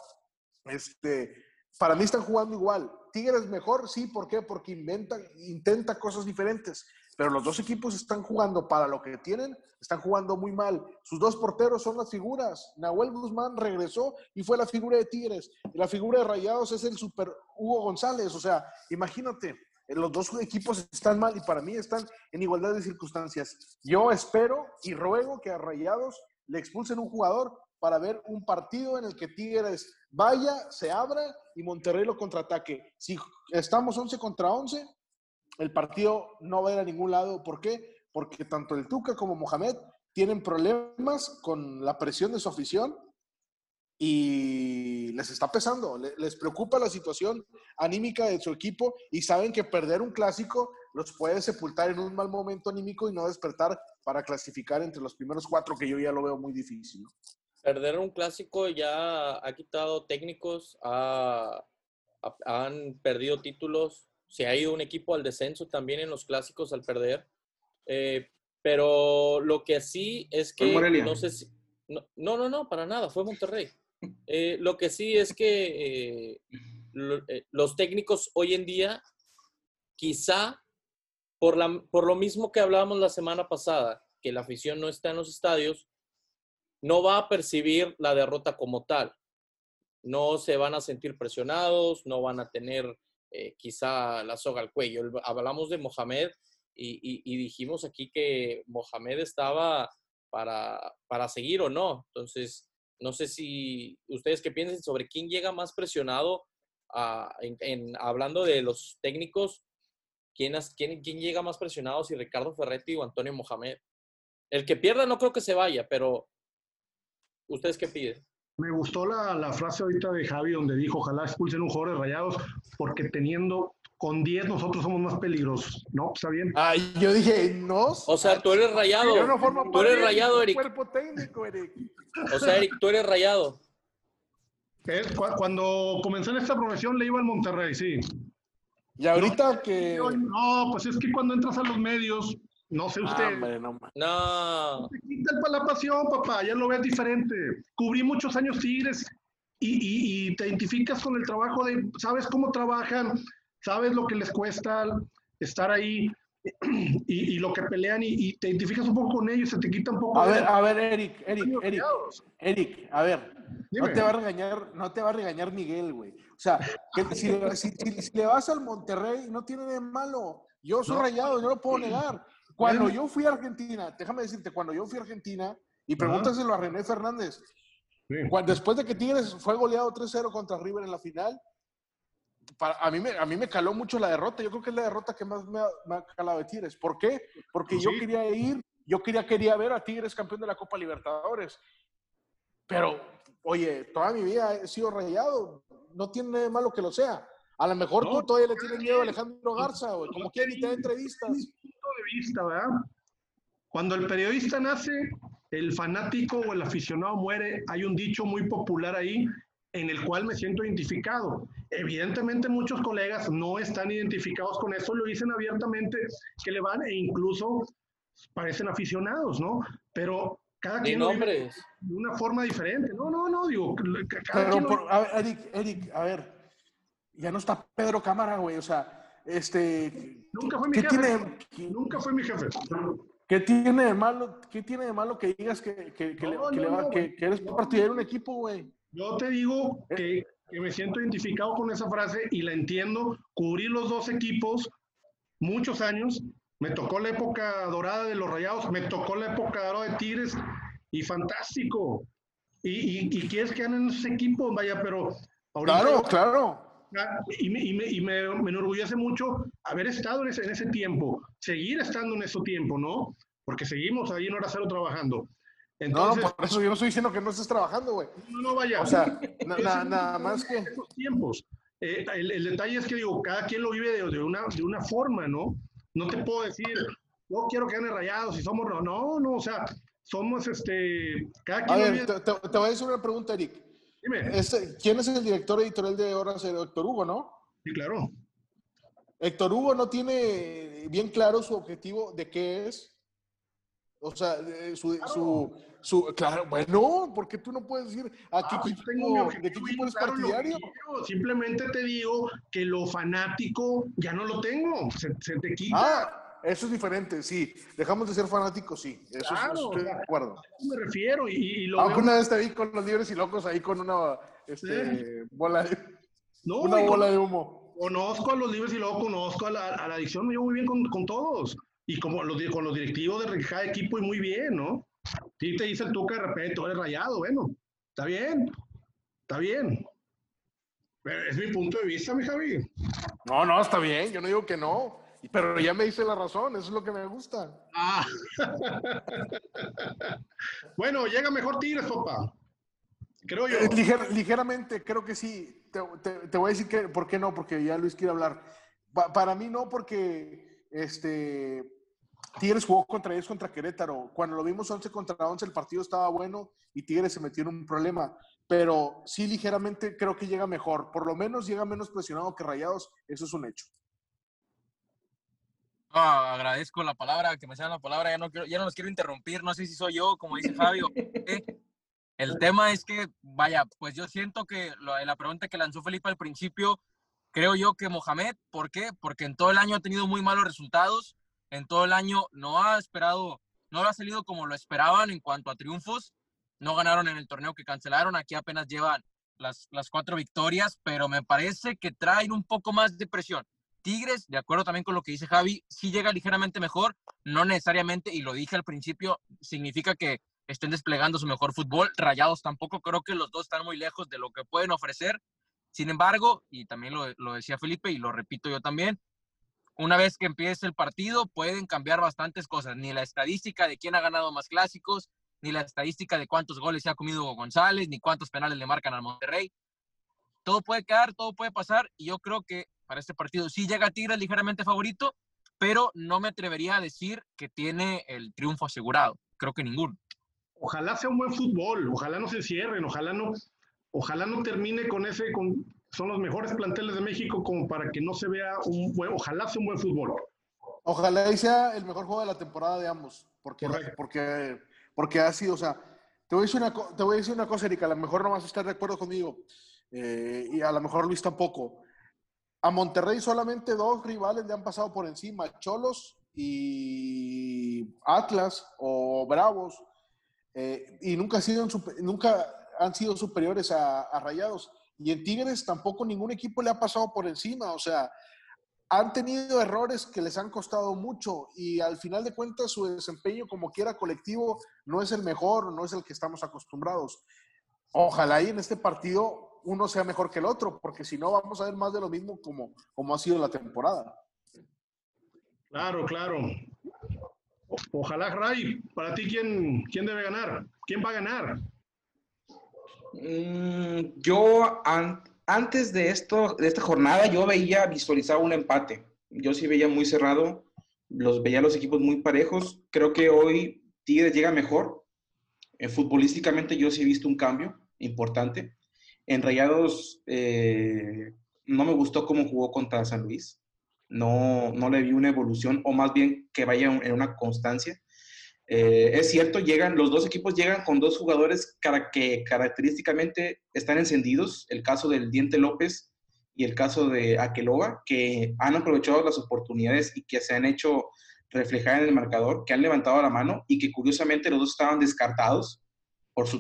este, para mí están jugando igual. Tigres mejor, sí, ¿por qué? Porque inventan, intenta cosas diferentes. Pero los dos equipos están jugando para lo que tienen, están jugando muy mal. Sus dos porteros son las figuras. Nahuel Guzmán regresó y fue la figura de Tigres. La figura de Rayados es el super Hugo González. O sea, imagínate, los dos equipos están mal y para mí están en igualdad de circunstancias. Yo espero y ruego que a Rayados le expulsen un jugador para ver un partido en el que Tigres vaya, se abra y Monterrey lo contraataque. Si estamos 11 contra 11, el partido no va a ir a ningún lado. ¿Por qué? Porque tanto el Tuca como Mohamed tienen problemas con la presión de su afición y les está pesando, les preocupa la situación anímica de su equipo y saben que perder un clásico los puede sepultar en un mal momento anímico y no despertar para clasificar entre los primeros cuatro, que yo ya lo veo muy difícil. Perder un clásico ya ha quitado técnicos, han perdido títulos, se ha ido un equipo al descenso también en los clásicos al perder. Eh, pero lo que sí es que no sé si, no, no, no, para nada, fue Monterrey. Eh, lo que sí es que eh, los técnicos hoy en día, quizá por, la, por lo mismo que hablábamos la semana pasada, que la afición no está en los estadios, no va a percibir la derrota como tal. No se van a sentir presionados, no van a tener eh, quizá la soga al cuello. Hablamos de Mohamed y, dijimos aquí que Mohamed estaba para, para seguir o no. Entonces, no sé si ustedes qué piensen sobre quién llega más presionado, en, hablando de los técnicos, ¿quién, quién, quién llega más presionado, si Ricardo Ferretti o Antonio Mohamed. El que pierda no creo que se vaya, pero ¿ustedes qué piden? Me gustó la, la, frase ahorita de Javi donde dijo, ojalá expulsen un jugador de rayados, porque teniendo con 10 nosotros somos más peligrosos, ¿no? ¿Está bien? Ah, yo dije, ¿no? O sea, tú eres rayado. tú eres rayado, Eric. Cuerpo técnico, Eric. O sea, Eric, tú eres rayado. Cuando comencé en esta profesión le iba al Monterrey, sí. Y ahorita que... No, pues es que cuando entras a los medios, no sé usted. no. no. Te quita la pasión, papá, ya lo ves diferente. Cubrí muchos años Tigres y, te identificas con el trabajo de, sabes cómo trabajan, sabes lo que les cuesta estar ahí y, lo que pelean y, te identificas un poco con ellos, se te quita un poco. A ver, a ver, Eric, Eric, Eric, Eric, a ver, no te va a regañar, no te va a regañar Miguel, güey. O sea, que si, le vas al Monterrey, no tiene de malo. Yo soy rayado, no lo puedo negar. Cuando yo fui a Argentina, déjame decirte, cuando yo fui a Argentina, y pregúntaselo a René Fernández, después de que Tigres fue goleado 3-0 contra River en la final, a, mí me, a mí me caló mucho la derrota. Yo creo que es la derrota que más me ha, calado de Tigres. ¿Por qué? Porque pues yo quería ir, yo quería, quería ver a Tigres campeón de la Copa Libertadores. Pero, oye, toda mi vida he sido rayado. No tiene de malo que lo sea. A lo mejor tú todavía le tienes miedo a Alejandro Garza, güey. Como quiera y te da entrevistas. Vista, ¿verdad? Cuando el periodista nace, el fanático o el aficionado muere. Hay un dicho muy popular ahí en el cual me siento identificado. Evidentemente muchos colegas no están identificados con eso, lo dicen abiertamente que le van e incluso parecen aficionados, ¿no? Pero cada quien de una forma diferente. No, no, no, digo, cada a ver, Eric, Eric, a ver, ya no está Pedro Cámara, güey, o sea, este... Nunca fue mi jefe. Tiene, nunca fue mi jefe. ¿Qué tiene de malo, qué tiene de malo que digas que, que, que, que, que eres partidario de un equipo, güey? Yo te digo que, que, me siento identificado con esa frase y la entiendo. Cubrí los dos equipos muchos años. Me tocó la época dorada de los Rayados, me tocó la época dorada de Tigres y fantástico. Y, y, quieres que ganen esos equipos, vaya, pero Claro, claro. Y, me, y, me, y me, me, enorgullece mucho haber estado en ese, en ese tiempo, seguir estando en ese tiempo, ¿no? Porque seguimos ahí en Hora Cero trabajando. Entonces, no, por eso yo no estoy diciendo que no estés trabajando, güey. No, no, vaya. O sea, nada más que... Esos tiempos. Eh, el, el, detalle es que digo, cada quien lo vive de, de, una, de una forma, ¿no? No te puedo decir, no quiero que gane rayados si somos... No, no, o sea, somos este... Cada quien a ver, te, te, voy a decir una pregunta, Eric. Dime. Este, ¿Quién es el director editorial de Horas? Héctor Hugo, ¿no? Sí, claro. Héctor Hugo no tiene bien claro su objetivo de qué es. O sea, su, su, su, claro, bueno, porque tú no puedes decir a qué ah, equipo, tengo de qué equipo eres partidario. Simplemente te digo que lo fanático ya no lo tengo, se, te quita. Ah, eso es diferente, sí. Dejamos de ser fanáticos, sí. Eso, Claro, estoy de acuerdo. A eso me refiero y, y lo Aunque veo- una vez te vi con los libres y locos ahí con una este, bola de, No, una con- bola de humo. Conozco a los libres y luego conozco a la, a la adicción, me llevo muy bien con, con todos. Y como los, con los directivos de cada equipo y muy bien, ¿no? Sí te dice el Tuca de repente, tú eres rayado, bueno, está bien, está bien. Pero es mi punto de vista, mi Javi. No, no, está bien, yo no digo que no. Pero ya me dice la razón, eso es lo que me gusta. Ah. bueno, llega mejor Tigres, papá. Creo yo. Eh, liger- ligeramente, creo que sí. Te, te- te voy a decir que, ¿por qué no? Porque ya Luis quiere hablar. Pa- para mí no, porque este, Tigres jugó contra ellos, contra Querétaro. Cuando lo vimos 11 contra 11, el partido estaba bueno y Tigres se metió en un problema. Pero sí, ligeramente creo que llega mejor. Por lo menos llega menos presionado que Rayados. Eso es un hecho. Ah, agradezco la palabra, que me sean la palabra, ya no, quiero, ya no los quiero interrumpir, no sé si soy yo, como dice Fabio. El tema es que, vaya, pues yo siento que lo- la pregunta que lanzó Felipe al principio, creo yo que Mohamed, ¿por qué? Porque en todo el año ha tenido muy malos resultados, en todo el año no ha esperado, no ha salido como lo esperaban en cuanto a triunfos, no ganaron en el torneo que cancelaron, aquí apenas llevan las, las cuatro victorias, pero me parece que traen un poco más de presión. Tigres, de acuerdo también con lo que dice Javi, sí llega ligeramente mejor, no necesariamente, y lo dije al principio, significa que estén desplegando su mejor fútbol. Rayados tampoco, creo que los dos están muy lejos de lo que pueden ofrecer. Sin embargo, y también lo, decía Felipe y lo repito yo también, una vez que empiece el partido pueden cambiar bastantes cosas, ni la estadística de quién ha ganado más clásicos, ni la estadística de cuántos goles se ha comido González, ni cuántos penales le marcan al Monterrey. Todo puede quedar, todo puede pasar, y yo creo que para este partido sí llega Tigres ligeramente favorito, pero no me atrevería a decir que tiene el triunfo asegurado. Creo que ninguno. Ojalá sea un buen fútbol, ojalá no se cierren, ojalá no, ojalá no termine con ese, con, son los mejores planteles de México como para que no se vea un buen, ojalá sea un buen fútbol. Ojalá y sea el mejor juego de la temporada de ambos, porque, Correcto. porque, porque ha sido, o sea, te voy, a decir una, te voy a decir una cosa, Erika, a lo mejor no vas a estar de acuerdo conmigo, eh, y a lo mejor Luis tampoco. A Monterrey solamente dos rivales le han pasado por encima, Cholos y Atlas o Bravos, eh, y nunca, sido nunca han sido superiores a, a Rayados. Y en Tigres tampoco ningún equipo le ha pasado por encima, o sea, han tenido errores que les han costado mucho y al final de cuentas su desempeño como quiera colectivo no es el mejor, no es el que estamos acostumbrados. Ojalá y en este partido uno sea mejor que el otro, porque si no vamos a ver más de lo mismo como, como ha sido la temporada. Claro, claro. O- Ojalá, Ray, para ti, ¿quién, ¿quién debe ganar? ¿Quién va a ganar? Mm, yo an- antes de esto, de esta jornada, yo veía, visualizaba un empate. Yo sí veía muy cerrado, los veía los equipos muy parejos. Creo que hoy Tigres llega mejor. Eh, futbolísticamente yo sí he visto un cambio importante. En Rayados eh, no me gustó cómo jugó contra San Luis. No, no le vi una evolución, o más bien que vaya en una constancia. Eh, es cierto, llegan, los dos equipos llegan con dos jugadores cara- que característicamente están encendidos, el caso del Diente López y el caso de Aqueloba, que han aprovechado las oportunidades y que se han hecho reflejar en el marcador, que han levantado la mano y que curiosamente los dos estaban descartados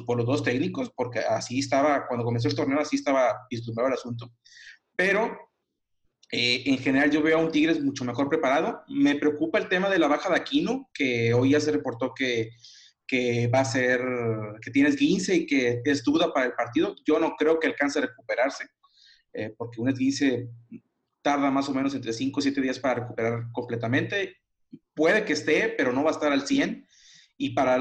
por, los dos técnicos, porque así estaba, cuando comenzó el torneo, así estaba vislumbrado el asunto. Pero eh, en general yo veo a un Tigres mucho mejor preparado. Me preocupa el tema de la baja de Aquino, que hoy ya se reportó que, que va a ser, que tiene esguince y que es duda para el partido. Yo no creo que alcance a recuperarse, eh, porque un esguince tarda más o menos entre 5 o 7 días para recuperar completamente. Puede que esté, pero no va a estar al 100. Y para,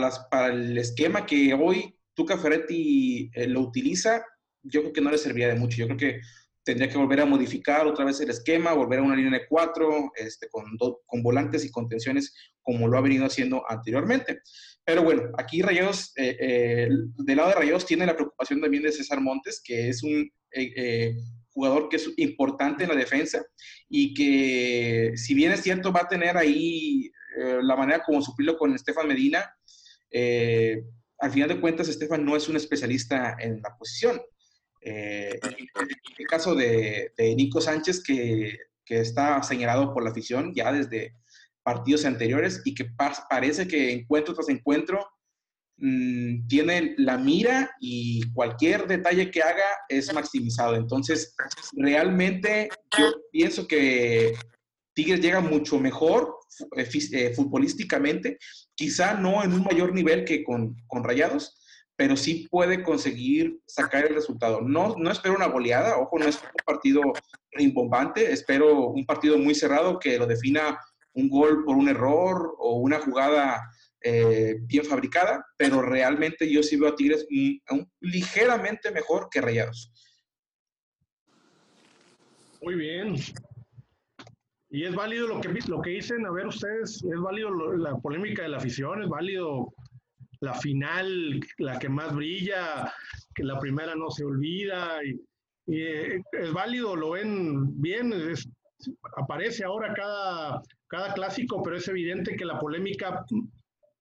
el esquema que hoy Tuca Ferretti eh, lo utiliza, yo creo que no le serviría de mucho. Yo creo que tendría que volver a modificar otra vez el esquema, volver a una línea de cuatro, este, con, con volantes y contenciones como lo ha venido haciendo anteriormente. Pero bueno, aquí Rayados, eh, eh, del lado de Rayados tiene la preocupación también de César Montes, que es un eh, jugador que es importante en la defensa y que si bien es cierto va a tener ahí eh, la manera como suplirlo con Estefan Medina, eh, al final de cuentas Estefan no es un especialista en la posición. Eh, el caso de, de Nico Sánchez, que, que está señalado por la afición ya desde partidos anteriores y que pa- parece que encuentro tras encuentro mm, tiene la mira y cualquier detalle que haga es maximizado. Entonces, realmente yo pienso que Tigres llega mucho mejor eh, eh, futbolísticamente, quizá no en un mayor nivel que con, con Rayados, pero sí puede conseguir sacar el resultado. No, no espero una goleada, ojo, no espero un partido rimbombante, espero un partido muy cerrado que lo defina un gol por un error o una jugada eh, bien fabricada, pero realmente yo sí veo a Tigres ligeramente mejor que Rayados. Muy bien. Y es válido lo que, lo que dicen, a ver ustedes, es válido lo- la polémica de la afición, es válido la final, la que más brilla, que la primera no se olvida, y, y, eh, es válido, lo ven bien, es- aparece ahora cada, cada clásico, pero es evidente que la polémica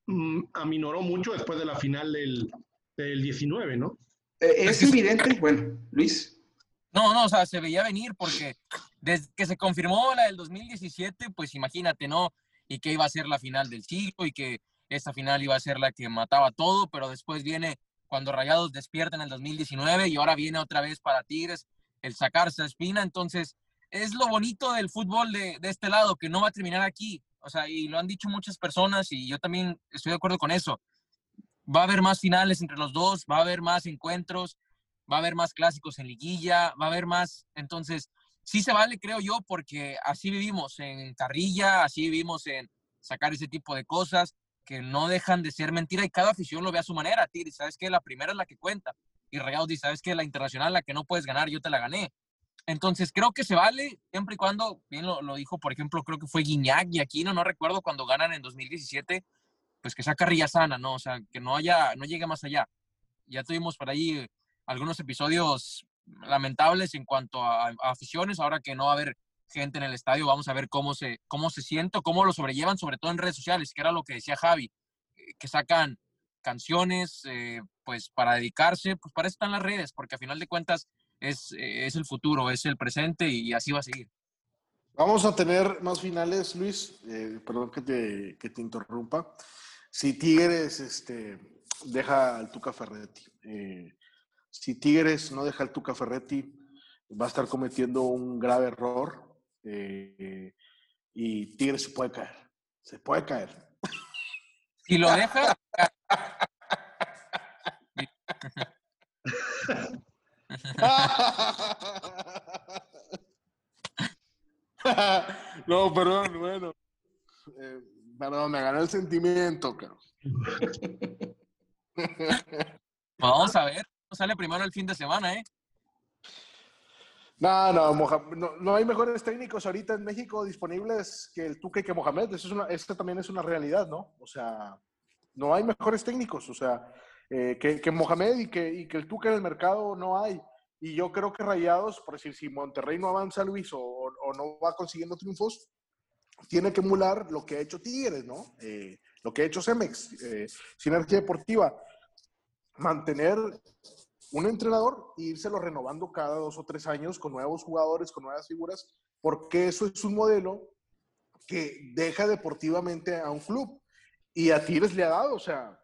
mm, aminoró mucho después de la final del, del 19, ¿no? Eh, es evidente, bueno, Luis. No, no, o sea, se veía venir porque desde que se confirmó la del 2017, pues imagínate, ¿no? Y que iba a ser la final del siglo y que esta final iba a ser la que mataba todo, pero después viene cuando Rayados despierta en el 2019 y ahora viene otra vez para Tigres el sacarse a espina. Entonces, es lo bonito del fútbol de, de este lado, que no va a terminar aquí. O sea, y lo han dicho muchas personas y yo también estoy de acuerdo con eso. Va a haber más finales entre los dos, va a haber más encuentros, va a haber más clásicos en liguilla, va a haber más. Entonces, sí se vale, creo yo, porque así vivimos en carrilla, así vivimos en sacar ese tipo de cosas que no dejan de ser mentira y cada afición lo ve a su manera. Tigres, sabes que la primera es la que cuenta. Y Rayados dice, sabes que la internacional, la que no puedes ganar, yo te la gané. Entonces, creo que se vale siempre y cuando, bien lo, lo dijo, por ejemplo, creo que fue Guiñac y Aquino, no recuerdo cuando ganan en 2017, pues que sea carrilla sana, ¿no? O sea, que no haya, no llegue más allá. Ya tuvimos por ahí algunos episodios lamentables en cuanto a, aficiones, ahora que no va a haber gente en el estadio, vamos a ver cómo se, cómo se siente, cómo lo sobrellevan, sobre todo en redes sociales, que era lo que decía Javi, eh, que sacan canciones, eh, pues para dedicarse, pues para eso están las redes, porque a final de cuentas es, eh, es el futuro, es el presente y así va a seguir. Vamos a tener más finales, Luis. Perdón que te, que te interrumpa. Si Tigres este, deja al Tuca Ferretti, eh, si Tigres no deja al Tuca Ferretti, va a estar cometiendo un grave error eh, y Tigres se puede caer. Se puede caer. Si lo deja, no, perdón, bueno. Eh, perdón, me ganó el sentimiento, cabrón. vamos a ver, sale primero el fin de semana, ¿eh? No, no, no, hay mejores técnicos ahorita en México disponibles que el y que Mohamed. Eso también es una realidad, ¿no? O sea, no hay mejores técnicos. O sea, eh, que, Mohamed y que, el Tuca en el mercado no hay. Y yo creo que Rayados, por decir, si Monterrey no avanza, Luis, o, o no va consiguiendo triunfos, tiene que emular lo que ha hecho Tigres, ¿no? Eh, lo que ha hecho Cemex, eh, Sinergia Deportiva. Mantener un entrenador e írselo renovando cada dos o tres años con nuevos jugadores, con nuevas figuras, porque eso es un modelo que deja deportivamente a un club. Y a Tigres le ha dado, o sea,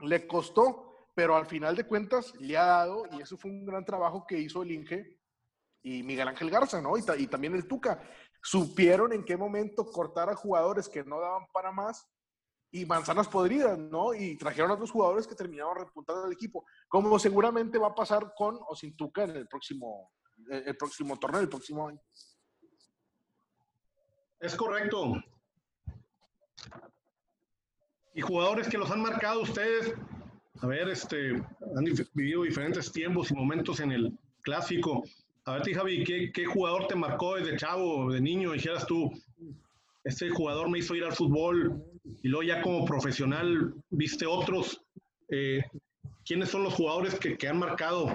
le costó, pero al final de cuentas le ha dado, y eso fue un gran trabajo que hizo el Inge y Miguel Ángel Garza, ¿no? Y, ta- y también el Tuca. Supieron en qué momento cortar a jugadores que no daban para más y manzanas podridas, ¿no? Y trajeron a otros jugadores que terminaban repuntando al equipo, como seguramente va a pasar con o sin Tuca en el próximo, el, el próximo torneo, el próximo año. Es correcto. Y jugadores que los han marcado ustedes, a ver, este, han vivido diferentes tiempos y momentos en el clásico. A ver, ti, Javi, ¿qué, qué jugador te marcó desde chavo, de niño? Dijeras tú, este jugador me hizo ir al fútbol y luego ya como profesional viste otros. Eh, ¿Quiénes son los jugadores que, que han marcado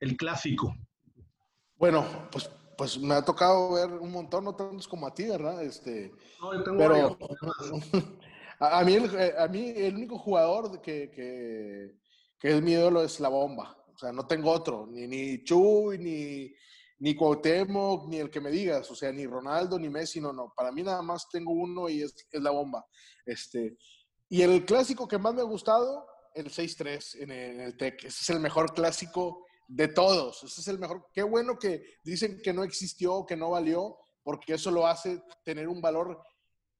el clásico? Bueno, pues, pues me ha tocado ver un montón, no tantos como a ti, ¿verdad? Este, No, yo tengo pero a, a mí el, eh, a mí el único jugador que, que, que es mi ídolo es la bomba. O sea, no tengo otro, ni, ni Chuy, ni, ni Cuauhtémoc, ni el que me digas, o sea, ni Ronaldo, ni Messi, no, no. Para mí nada más tengo uno y es, es la bomba. Este, y el clásico que más me ha gustado, el 6-3 en el, el TEC. Ese es el mejor clásico de todos. Ese es el mejor. Qué bueno que dicen que no existió, que no valió, porque eso lo hace tener un valor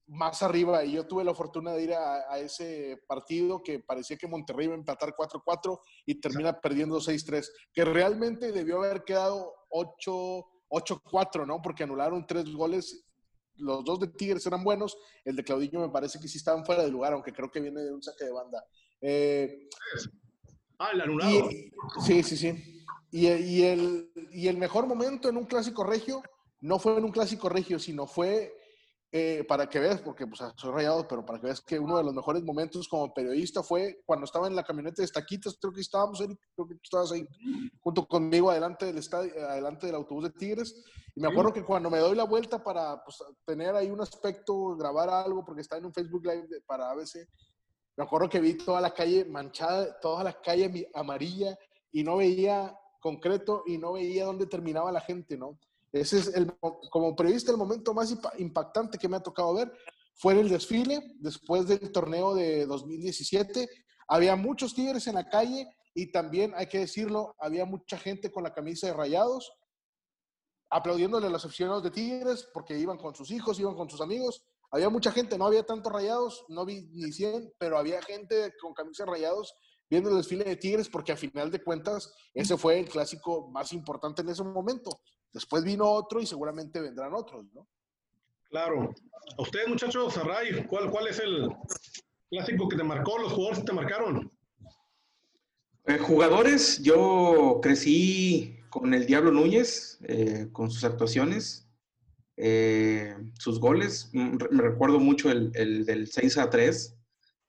más arriba. Y yo tuve la fortuna de ir a ese partido que parecía que Monterrey iba a empatar 4-4 y termina perdiendo 6-3, que realmente debió haber quedado 8-4, ¿no? Porque anularon tres goles. Los dos de Tigres eran buenos. El de Claudinho me parece que sí estaban fuera de lugar, aunque creo que viene de un saque de banda. Eh, ah, el anulado. y- sí, sí, sí. Y, y el, y el mejor momento en un clásico regio no fue en un clásico regio, sino fue eh, para que veas, porque pues, soy rayado, pero para que veas que uno de los mejores momentos como periodista fue cuando estaba en la camioneta de Estaquitas, creo que estábamos, Eric, creo que tú estabas ahí junto conmigo adelante del estadio, adelante del autobús de Tigres. Y me acuerdo que cuando me doy la vuelta para pues, tener ahí un aspecto, grabar algo, porque está en un Facebook Live de- para ABC, me acuerdo que vi toda la calle manchada, toda la calle amarilla y no veía concreto y no veía dónde terminaba la gente, ¿no? Ese es, el, como periodista, el momento más impa- impactante que me ha tocado ver fue en el desfile, después del torneo de 2017. Había muchos tigres en la calle y también, hay que decirlo, había mucha gente con la camisa de rayados, aplaudiéndole a los aficionados de Tigres porque iban con sus hijos, iban con sus amigos. Había mucha gente, no había tantos rayados, no vi ni 100, pero había gente con camisas de rayados viendo el desfile de Tigres porque a final de cuentas ese fue el clásico más importante en ese momento. Después vino otro y seguramente vendrán otros, ¿no? Claro. A ustedes, muchachos, Array, ¿cuál, ¿cuál es el clásico que te marcó? ¿Los jugadores que te marcaron? Eh, jugadores, yo crecí con el Diablo Núñez, eh, con sus actuaciones, eh, sus goles. Mm, Me recuerdo mucho el, el del 6 a 3,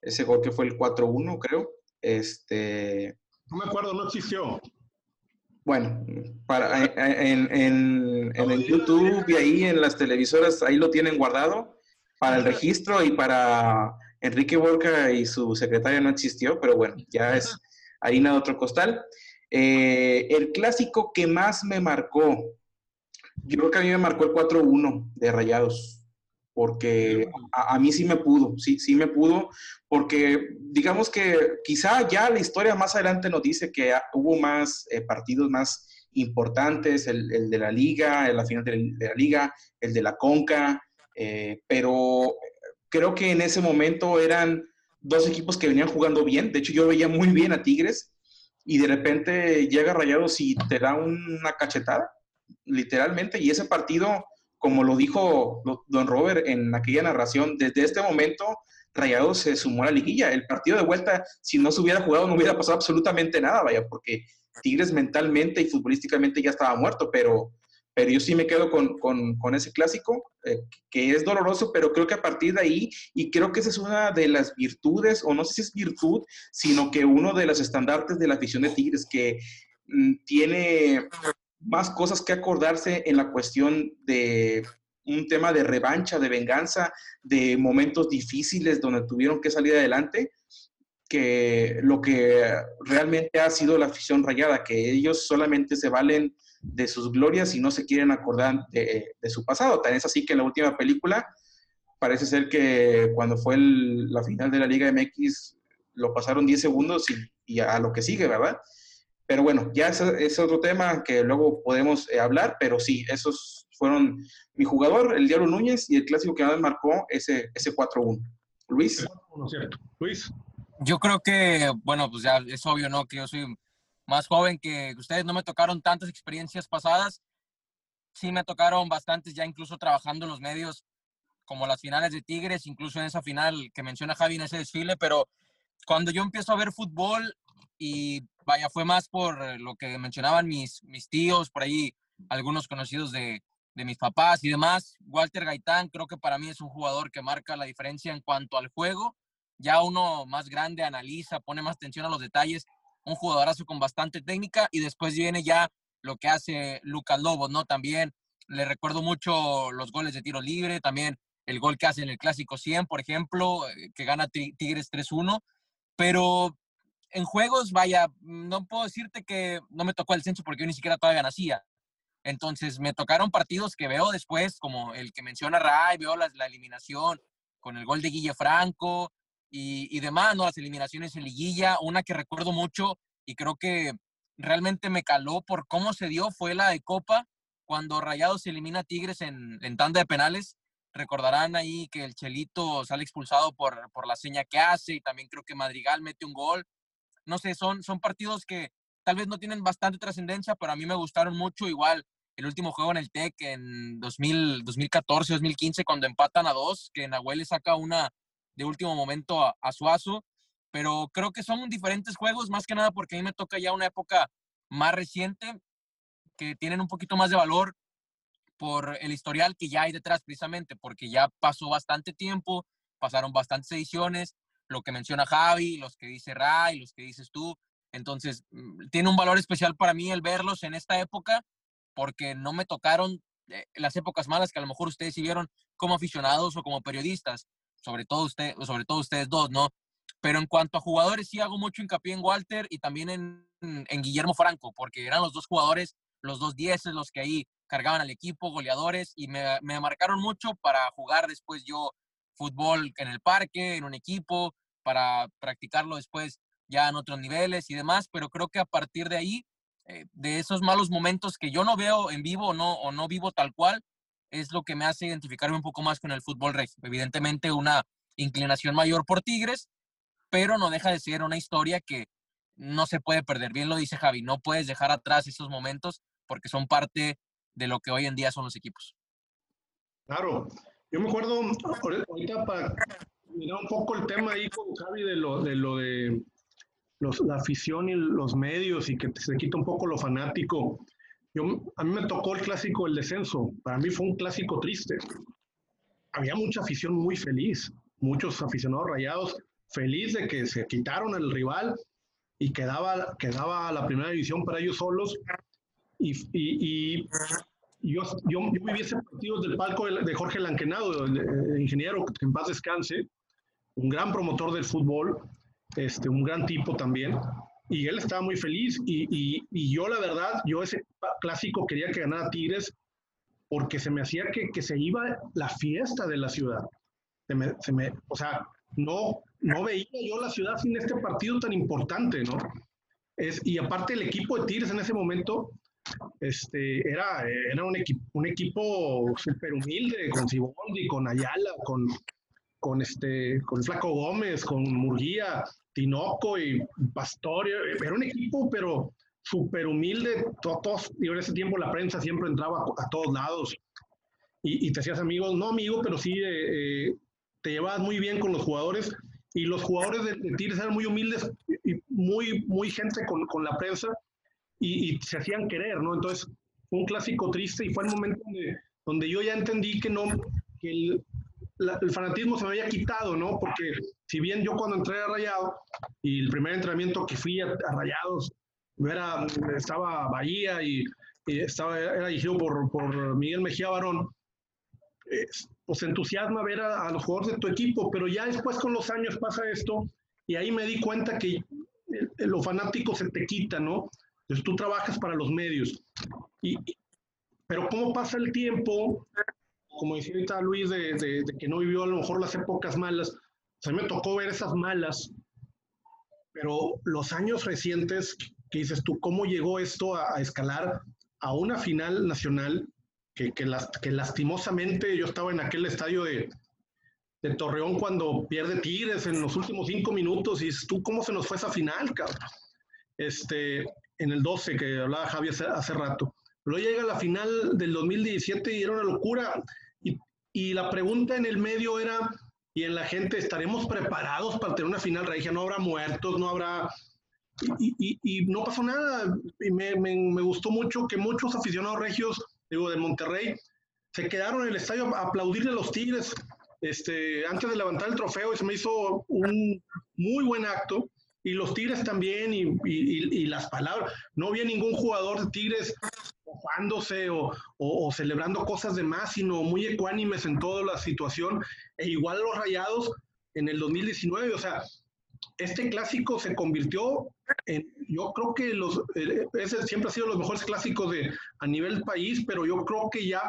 ese gol que fue el 4-1, creo. Este, No me acuerdo, no existió. Bueno, para, en, en- en el YouTube y ahí en las televisoras, ahí lo tienen guardado para el registro y para Enrique Borca y su secretaria no existió, pero bueno, ya es harina de otro costal. Eh, el clásico que más me marcó, yo creo que a mí me marcó el 4-1 de Rayados, porque a, a mí sí me pudo, sí, sí me pudo, porque digamos que quizá ya la historia más adelante nos dice que hubo más eh, partidos más importantes, el, el de la liga, la final de, de la liga, el de la Conca, eh, pero creo que en ese momento eran dos equipos que venían jugando bien, de hecho yo veía muy bien a Tigres y de repente llega Rayados y te da una cachetada, literalmente, y ese partido, como lo dijo don Robert en aquella narración, desde este momento Rayados se sumó a la liguilla. El partido de vuelta, si no se hubiera jugado, no hubiera pasado absolutamente nada, vaya, porque Tigres mentalmente y futbolísticamente ya estaba muerto, pero, pero yo sí me quedo con, con- con ese clásico, eh, que es doloroso, pero creo que a partir de ahí, y creo que esa es una de las virtudes, o no sé si es virtud, sino que uno de los estandartes de la afición de Tigres, que mm, tiene más cosas que acordarse en la cuestión de un tema de revancha, de venganza, de momentos difíciles donde tuvieron que salir adelante, que lo que realmente ha sido la afición rayada, que ellos solamente se valen de sus glorias y no se quieren acordar de, su pasado. Tan es así que en la última película parece ser que cuando fue la final de la Liga MX lo pasaron 10 segundos y, y a lo que sigue, ¿verdad? Pero bueno, ya ese es otro tema que luego podemos eh, hablar, pero sí, esos fueron mi jugador, el Diablo Núñez, y el clásico que más marcó ese, ese 4-1. Luis. Es. Luis. Yo creo que, bueno, pues ya es obvio, ¿no? Que yo soy más joven que ustedes, no me tocaron tantas experiencias pasadas. Sí me tocaron bastantes ya incluso trabajando en los medios, como las finales de Tigres, incluso en esa final que menciona Javi en ese desfile, pero cuando yo empiezo a ver fútbol y vaya, fue más por eh, lo que mencionaban mis, mis tíos, por ahí algunos conocidos de, de mis papás y demás. Walter Gaitán creo que para mí es un jugador que marca la diferencia en cuanto al juego. Ya uno más grande analiza, pone más atención a los detalles. Un jugadorazo con bastante técnica y después viene ya lo que hace Lucas Lobos, ¿no? También le recuerdo mucho los goles de tiro libre, también el gol que hace en el Clásico 100, por ejemplo, eh, que gana Ti- Tigres 3-1. Pero en juegos, vaya, no puedo decirte que no me tocó el censo porque yo ni siquiera todavía nacía. Entonces me tocaron partidos que veo después, como el que menciona Ray, veo la, la eliminación con el gol de Guille Franco y, y demás, ¿no? Las eliminaciones en liguilla, una que recuerdo mucho y creo que realmente me caló por cómo se dio fue la de Copa, cuando Rayados elimina a Tigres en, en tanda de penales. Recordarán ahí que el Chelito sale expulsado por, por la seña que hace y también creo que Madrigal mete un gol. No sé, son, son partidos que tal vez no tienen bastante trascendencia, pero a mí me gustaron mucho. Igual el último juego en el TEC en 2000, 2014, 2015, cuando empatan a dos, que Nahuel le saca una de último momento a, a Suazo pero creo que son diferentes juegos, más que nada porque a mí me toca ya una época más reciente, que tienen un poquito más de valor por el historial que ya hay detrás precisamente, porque ya pasó bastante tiempo, pasaron bastantes ediciones, lo que menciona Javi, los que dice Ray, los que dices tú, entonces mm, tiene un valor especial para mí el verlos en esta época, porque no me tocaron eh, las épocas malas que a lo mejor ustedes sí vieron como aficionados o como periodistas, sobre todo, usted, sobre todo ustedes dos, ¿no? Pero en cuanto a jugadores, sí hago mucho hincapié en Walter y también en, en Guillermo Franco, porque eran los dos jugadores, los dos dieces, los que ahí cargaban al equipo, goleadores, y me marcaron mucho para jugar después yo fútbol en el parque, en un equipo, para practicarlo después ya en otros niveles y demás, pero creo que a partir de ahí, eh, de esos malos momentos que yo no veo en vivo o no, o no vivo tal cual, es lo que me hace identificarme un poco más con el fútbol regio. Evidentemente una inclinación mayor por Tigres, pero no deja de ser una historia que no se puede perder. Bien lo dice Javi, no puedes dejar atrás esos momentos porque son parte de lo que hoy en día son los equipos. Claro, yo me acuerdo ahorita para mirar un poco el tema ahí con Javi de lo de, lo de los, la afición y los medios y que se quita un poco lo fanático. Yo, a mí me tocó el clásico del descenso. Para mí fue un clásico triste. Había mucha afición muy feliz, muchos aficionados rayados feliz de que se quitaron el rival y quedaba, quedaba la primera división para ellos solos. Y, y, yo, yo, yo, viví ese del palco de, Jorge Lanquenado, el, ingeniero que en paz descanse, un gran promotor del fútbol, este, un gran tipo también. Y él estaba muy feliz. Y, y yo, la verdad, yo ese clásico quería que ganara Tigres porque se me hacía que, que se iba la fiesta de la ciudad. Se me, se me, o sea, no, no veía yo la ciudad sin este partido tan importante, ¿no? Es, y aparte el equipo de Tigres en ese momento este, era, era un, equipo un equipo súper humilde, con Ciboldi, con Ayala, con, con, este, con Flaco Gómez, con Murguía, Tinoco y Pastor. Era un equipo, pero súper humilde. Todos, y en ese tiempo la prensa siempre entraba a, todos lados y, y, te hacías amigos, no amigo, pero sí eh, eh te llevabas muy bien con los jugadores y los jugadores de, Tigres eran muy humildes y muy, muy gente con, con la prensa y, y, se hacían querer, ¿no? Entonces, fue un clásico triste y fue el momento donde, donde yo ya entendí que no, que el, el, fanatismo se me había quitado, ¿no? Porque si bien yo cuando entré a Rayado y el primer entrenamiento que fui a, a Rayados, era, estaba Bahía y, y estaba, era dirigido por, por Miguel Mejía Barón, pues entusiasma ver a, los jugadores de tu equipo, pero ya después con los años pasa esto y ahí me di cuenta que lo fanático se te quita, ¿no? Entonces tú trabajas para los medios. Y, pero cómo pasa el tiempo, como decía ahorita Luis, de, de, que no vivió a lo mejor las épocas malas, o me tocó ver esas malas, pero los años recientes, que dices tú, ¿cómo llegó esto a, a escalar a una final nacional que, que, lastimosamente yo estaba en aquel estadio de, de, Torreón cuando pierde Tigres en los últimos cinco minutos y dices, tú, ¿cómo se nos fue esa final, cabrón? Este, en el 12 que hablaba Javier hace, hace rato. Luego llega la final del 2017 y era una locura. Y, y, la pregunta en el medio era, y en la gente, ¿estaremos preparados para tener una final regia? No habrá muertos, no habrá... Y, y, y no pasó nada. Y me, me, me, gustó mucho que muchos aficionados regios digo, de Monterrey, se quedaron en el estadio a aplaudirle a los Tigres este, antes de levantar el trofeo y se me hizo un muy buen acto. Y los Tigres también, y, y, y las palabras. No había ningún jugador de Tigres mofándose o, o, o, celebrando cosas de más, sino muy ecuánimes en toda la situación. E igual los rayados en el 2019, o sea, este clásico se convirtió en, yo creo que los, eh, ese siempre ha sido los mejores clásicos de, a nivel país, pero yo creo que ya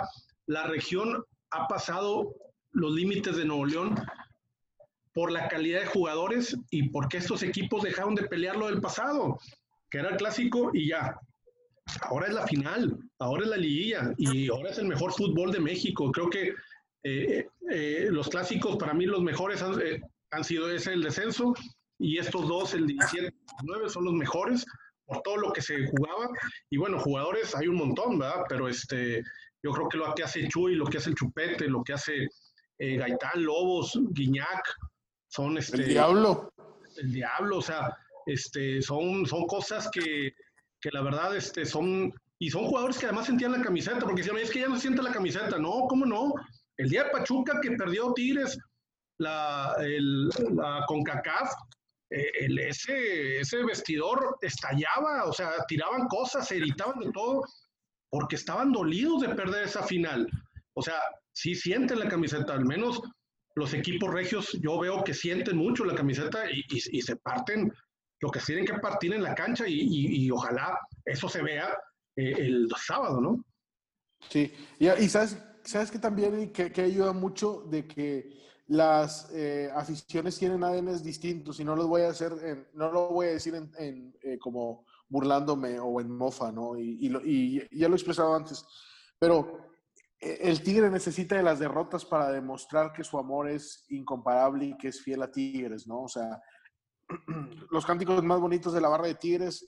la región ha pasado los límites de Nuevo León por la calidad de jugadores y porque estos equipos dejaron de pelear lo del pasado, que era el clásico y ya. Ahora es la final, ahora es la liguilla y ahora es el mejor fútbol de México. Creo que eh, eh, los clásicos para mí los mejores han, eh, han sido ese el descenso y estos dos, el 17 9, son los mejores por todo lo que se jugaba. Y bueno, jugadores hay un montón, ¿verdad? Pero este, yo creo que lo que hace Chuy, lo que hace el Chupete, lo que hace Gaitán, Lobos, Guiñac, son este... El diablo. El diablo, o sea, este, son, son cosas que, que la verdad este, son... Y son jugadores que además sentían la camiseta, porque decían, es que ya no siente la camiseta. No, ¿cómo no? El día de Pachuca que perdió Tigres, la, el, la CONCACAF, eh, el, ese, ese vestidor estallaba, o sea, tiraban cosas, se gritaban de todo, porque estaban dolidos de perder esa final. O sea, sí sienten la camiseta, al menos los equipos regios, yo veo que sienten mucho la camiseta y, se parten lo que tienen que partir en la cancha y, ojalá eso se vea eh, el sábado, ¿no? Sí, y, sabes, sabes que también que, que, ayuda mucho de que las eh, aficiones tienen ADNs distintos y no los voy a hacer, no lo voy a decir en eh, como burlándome o en mofa, ¿no? Y, y, lo, y, ya lo he expresado antes, pero el Tigre necesita de las derrotas para demostrar que su amor es incomparable y que es fiel a Tigres, ¿no? O sea, los cánticos más bonitos de la barra de Tigres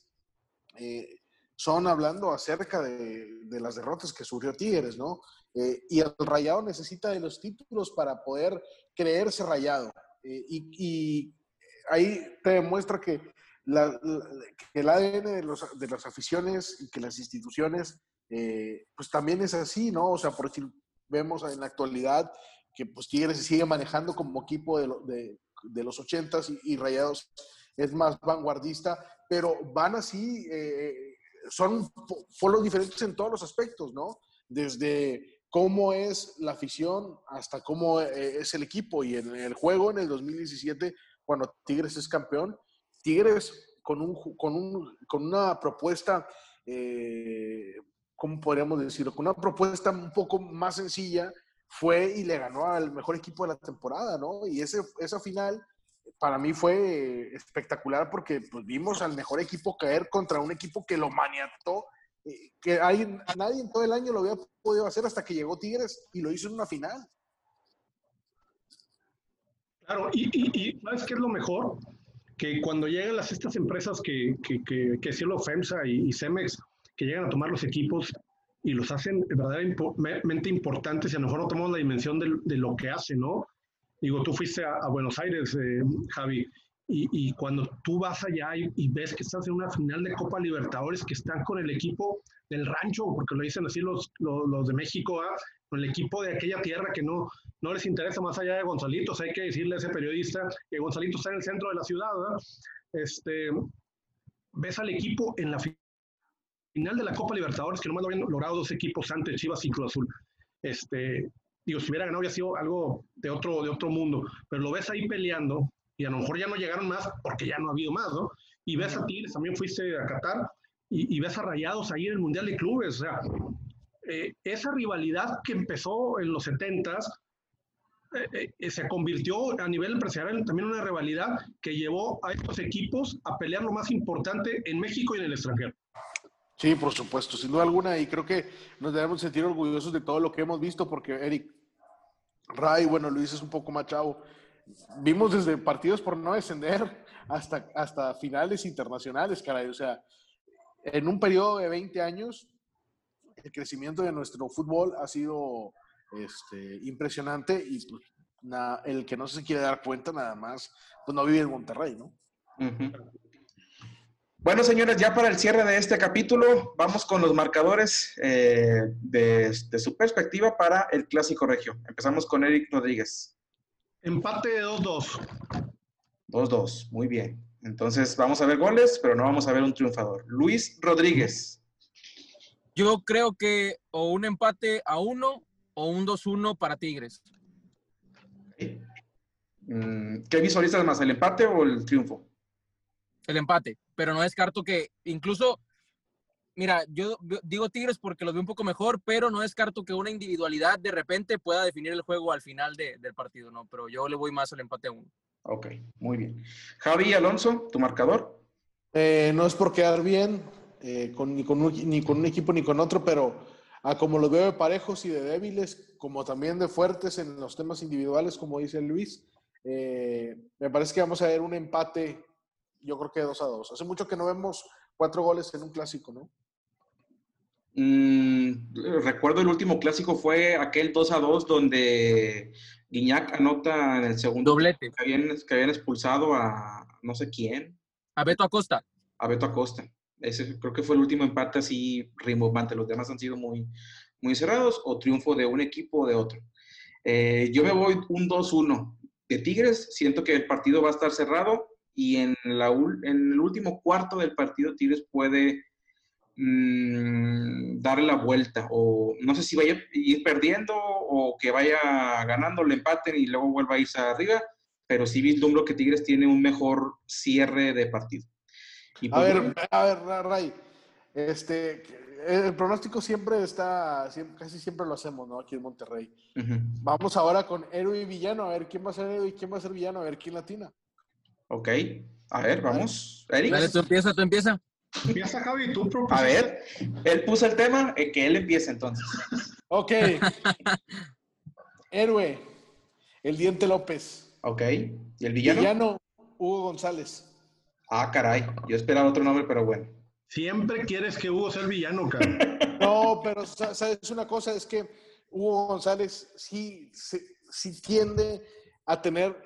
eh, son hablando acerca de, las derrotas que sufrió Tigres, ¿no? Eh, y el Rayado necesita de los títulos para poder creerse Rayado. Eh, y, ahí te demuestra que, el ADN de, las aficiones y que las instituciones, eh, pues también es así, ¿no? O sea, por si vemos en la actualidad que pues Tigres se sigue manejando como equipo de, los ochentas y, y, Rayados es más vanguardista, pero van así, eh, son polos diferentes en todos los aspectos, ¿no? Desde cómo es la afición hasta cómo eh, es el equipo. Y en el juego, en el 2017, cuando Tigres es campeón, Tigres con, un, con, un, con una propuesta, ¿cómo podríamos decirlo? Con una propuesta un poco más sencilla, fue y le ganó al mejor equipo de la temporada, ¿no? Y ese, esa final para mí fue espectacular porque pues, vimos al mejor equipo caer contra un equipo que lo maniató que hay, nadie en todo el año lo había podido hacer hasta que llegó Tigres y lo hizo en una final. Claro, y, y, ¿sabes qué es lo mejor? Que cuando llegan las, estas empresas que, que, que, que Cielo FEMSA y, y, Cemex, que llegan a tomar los equipos y los hacen verdaderamente importantes y a lo mejor no tomamos la dimensión de, de lo que hacen, ¿no? Digo, tú fuiste a, a Buenos Aires, eh, Javi, y, y, cuando tú vas allá y, y, ves que estás en una final de Copa Libertadores, que están con el equipo del rancho, porque lo dicen así los, los, los de México, ¿ah? con el equipo de aquella tierra que no, no les interesa más allá de Gonzalitos, hay que decirle a ese periodista que Gonzalito está en el centro de la ciudad. Este, ves al equipo en la final de la Copa Libertadores, que no lo habían logrado dos equipos antes, Chivas y Cruz Azul. Este, digo, si hubiera ganado, habría sido algo de otro, de otro mundo, pero lo ves ahí peleando, y a lo mejor ya no llegaron más porque ya no ha habido más, ¿no? Y ves a Tigres, también fuiste a Qatar, y, y ves a Rayados ahí en el Mundial de Clubes, o sea, eh, esa rivalidad que empezó en los 70s eh, eh, se convirtió a nivel empresarial también en una rivalidad que llevó a estos equipos a pelear lo más importante en México y en el extranjero. Sí, por supuesto, sin duda alguna, y creo que nos debemos sentir orgullosos de todo lo que hemos visto, porque Eric, Ray, bueno, Luis es un poco más chavo, vimos desde partidos por no descender hasta, hasta finales internacionales, caray. O sea, en un periodo de 20 años, el crecimiento de nuestro fútbol ha sido este, impresionante y pues, el que no se quiere dar cuenta nada más, pues no vive en Monterrey, ¿no? Uh. Bueno, señores, ya para el cierre de este capítulo, vamos con los marcadores eh, de, de su perspectiva para el Clásico Regio. Empezamos con Eric Rodríguez. Empate de 2-2. 2-2, muy bien. Entonces vamos a ver goles, pero no vamos a ver un triunfador. Luis Rodríguez. Yo creo que o un empate a uno o un 2-1 para Tigres. Mm, ¿Qué visualizas más, el empate o el triunfo? El empate, pero no descarto que incluso, mira, yo digo Tigres porque los veo un poco mejor, pero no descarto que una individualidad de repente pueda definir el juego al final de- del partido, ¿no? Pero yo le voy más al empate a uno. Ok, muy bien. Javi Alonso, tu marcador. Eh, no es por quedar bien eh, con, ni, con un, ni con un equipo ni con otro, pero a como los veo de parejos y de débiles, como también de fuertes en los temas individuales, como dice Luis, eh, me parece que vamos a ver un empate, yo creo que 2 a 2. Hace mucho que no vemos cuatro goles en un clásico, ¿no? Mm, recuerdo el último clásico fue aquel 2 a 2 donde Guiñac anota en el segundo. Doblete. Que habían, que habían expulsado a no sé quién, A Beto Acosta. a Beto Acosta. Ese creo que fue el último empate así rimbombante. Los demás han sido muy, muy cerrados o triunfo de un equipo o de otro. Eh, yo me voy un 2-1 de Tigres. Siento que el partido va a estar cerrado y en, la, en el último cuarto del partido Tigres puede mm, darle la vuelta o no sé si vaya a ir perdiendo o que vaya ganando, le empaten y luego vuelva a irse arriba, pero sí vislumbro que Tigres tiene un mejor cierre de partido. Y A pues, ver, bueno, a ver, Ra- Ray, este, el pronóstico siempre está, siempre- casi siempre lo hacemos, ¿no? Aquí en Monterrey. Vamos ahora con héroe y villano, a ver quién va a ser héroe y quién va a ser villano, a ver quién latina. Ok, a ver, vamos. Eric, Dale, tú empieza, tú empieza. Empieza Javi, tú a propusiste. ver, él puso el tema, eh, que él empiece entonces. Ok. héroe, el Diente López. Ok, ¿y el villano? Villano, Hugo González. Ah, caray, yo esperaba otro nombre, pero bueno. Siempre quieres que Hugo sea el villano, cabrón. No, pero sa- sabes una cosa, es que Hugo González sí, sí, sí tiende a tener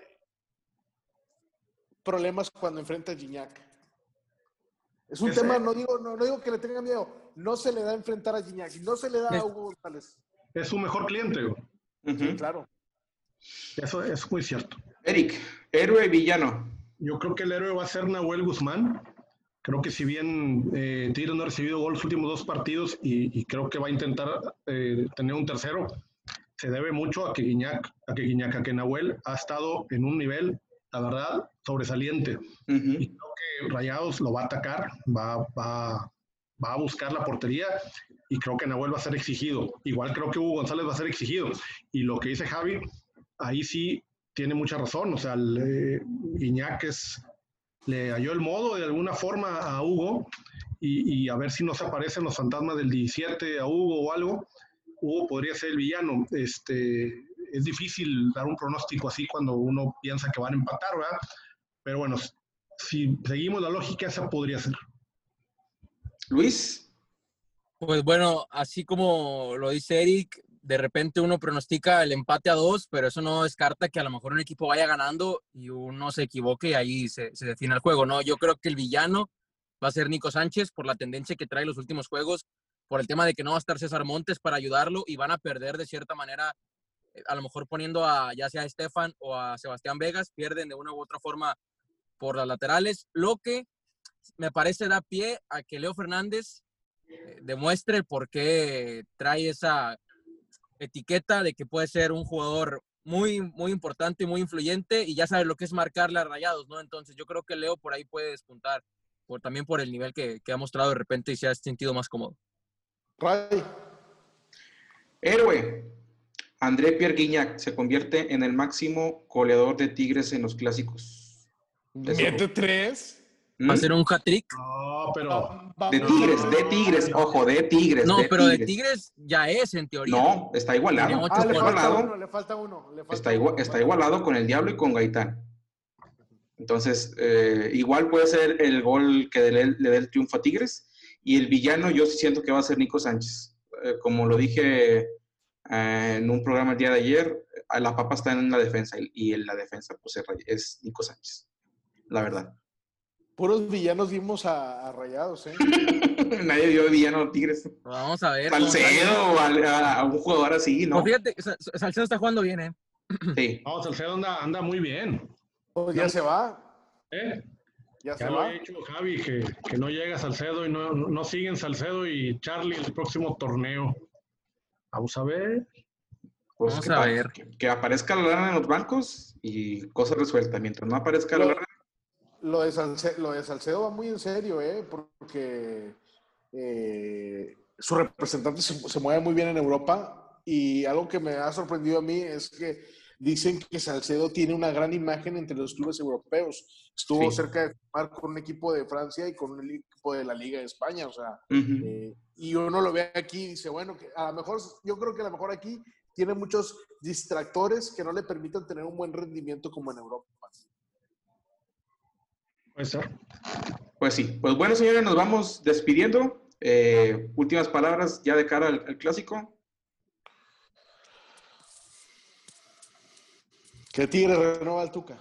problemas cuando enfrenta a Gignac. Es un tema, no digo, no, no digo que le tenga miedo, no se le da a enfrentar a Gignac, no se le da a Hugo González. Es su mejor cliente, güey. Claro. Eso es muy cierto. Eric, héroe y villano. Yo creo que el héroe va a ser Nahuel Guzmán. Creo que si bien eh, Tigres no ha recibido gol los últimos dos partidos y, y creo que va a intentar eh, tener un tercero, se debe mucho a que Guiñac, a que Guiñac, a que Nahuel ha estado en un nivel, la verdad, sobresaliente. Y creo que Rayados lo va a atacar, va, va, va a buscar la portería y creo que Nahuel va a ser exigido. Igual creo que Hugo González va a ser exigido. Y lo que dice Javi, ahí sí tiene mucha razón. O sea, el, eh, es- le halló el modo de alguna forma a Hugo y, y a ver si nos aparecen los fantasmas del 17 a Hugo o algo. Hugo podría ser el villano. Este, es difícil dar un pronóstico así cuando uno piensa que van a empatar, ¿verdad? Pero bueno, si seguimos la lógica, esa podría ser. Luis, Pues bueno, así como lo dice Eric, de repente uno pronostica el empate a dos, pero eso no descarta que a lo mejor un equipo vaya ganando y uno se equivoque y ahí se, se define el juego, ¿no? Yo creo que el villano va a ser Nico Sánchez por la tendencia que trae los últimos juegos, por el tema de que no va a estar César Montes para ayudarlo y van a perder de cierta manera, a lo mejor poniendo a ya sea a Estefan o a Sebastián Vegas, pierden de una u otra forma por las laterales, lo que me parece da pie a que Leo Fernández eh, demuestre por qué trae esa etiqueta de que puede ser un jugador muy, muy importante y muy influyente y ya sabe lo que es marcarle a rayados, ¿no? Entonces yo creo que Leo por ahí puede despuntar, por, también por el nivel que, que ha mostrado de repente y se ha sentido más cómodo. Ray, héroe. André Pierre Guignac se convierte en el máximo goleador de Tigres en los clásicos. Mete tres. ¿Mm? Va a ser un hat-trick. No, pero De Tigres, de Tigres, ojo, de Tigres. No, pero de Tigres ya es en teoría. No, está igualado. Ah, le Está falta igualado. uno, le falta uno. le falta Está, igual- uno. está igualado con el Diablo y con Gaitán. Entonces, eh, igual puede ser el gol que le, le dé el triunfo a Tigres. Y el villano, yo sí siento que va a ser Nico Sánchez. Eh, como lo dije eh, en un programa el día de ayer, a la papa está en la defensa y, en la defensa pues, es Nico Sánchez. La verdad. Puros villanos vimos a, a Rayados, ¿eh? Nadie vio villano a Tigres. Vamos a ver. Salcedo o a, a un jugador así, ¿no? Pues fíjate, Sa- Sa- Salcedo está jugando bien, ¿eh? Sí. no, Salcedo anda, anda muy bien. Pues ya se va. ¿eh? Ya se Ya lo va. ha dicho Javi, que, que no llega Salcedo y no, no siguen Salcedo y Charlie el próximo torneo. Vamos a ver. Pues Vamos que, a ver. Que, que aparezca la lana en los bancos y cosa resuelta. Mientras no aparezca la Lo- lana, Lo de, Salce- lo de Salcedo va muy en serio, ¿eh? Porque eh, su representante se, se mueve muy bien en Europa y algo que me ha sorprendido a mí es que dicen que Salcedo tiene una gran imagen entre los clubes europeos. Estuvo Sí. cerca de firmar con un equipo de Francia y con un equipo de la Liga de España, o sea, eh, y uno lo ve aquí y dice, bueno, que a lo mejor, yo creo que a lo mejor aquí tiene muchos distractores que no le permitan tener un buen rendimiento como en Europa. Pues sí. Pues bueno, señores, nos vamos despidiendo. Eh, últimas palabras ya de cara al, al clásico. Que Tigre renueva al Tuca.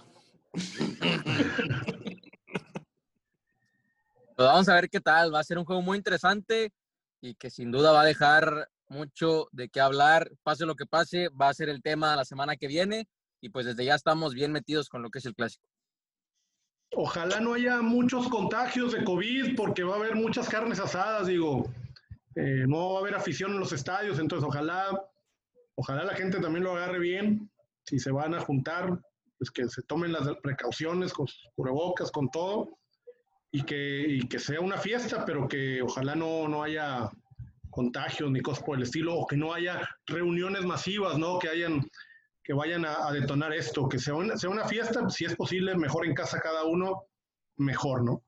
Pues vamos a ver qué tal. Va a ser un juego muy interesante y que sin duda va a dejar mucho de qué hablar. Pase lo que pase, va a ser el tema la semana que viene y pues desde ya estamos bien metidos con lo que es el clásico. Ojalá no haya muchos contagios de COVID porque va a haber muchas carnes asadas, digo. Eh, no va a haber afición en los estadios, entonces ojalá, ojalá la gente también lo agarre bien. Si se van a juntar, pues que se tomen las precauciones con sus cubrebocas, con todo, y que, y que sea una fiesta, pero que ojalá no, no haya contagios ni cosas por el estilo, o que no haya reuniones masivas, ¿no? Que hayan que vayan a, detonar esto, que sea una, sea una fiesta, si es posible, mejor en casa cada uno, mejor, ¿no?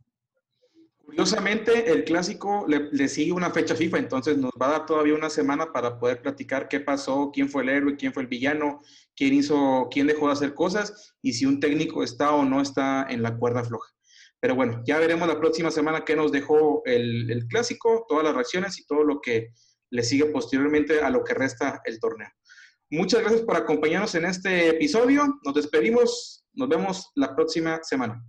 Curiosamente, el clásico le, le sigue una fecha FIFA, entonces nos va a dar todavía una semana para poder platicar qué pasó, quién fue el héroe, quién fue el villano, quién hizo, quién dejó de hacer cosas y si un técnico está o no está en la cuerda floja. Pero bueno, ya veremos la próxima semana qué nos dejó el, el clásico, todas las reacciones y todo lo que le sigue posteriormente a lo que resta el torneo. Muchas gracias por acompañarnos en este episodio. Nos despedimos. Nos vemos la próxima semana.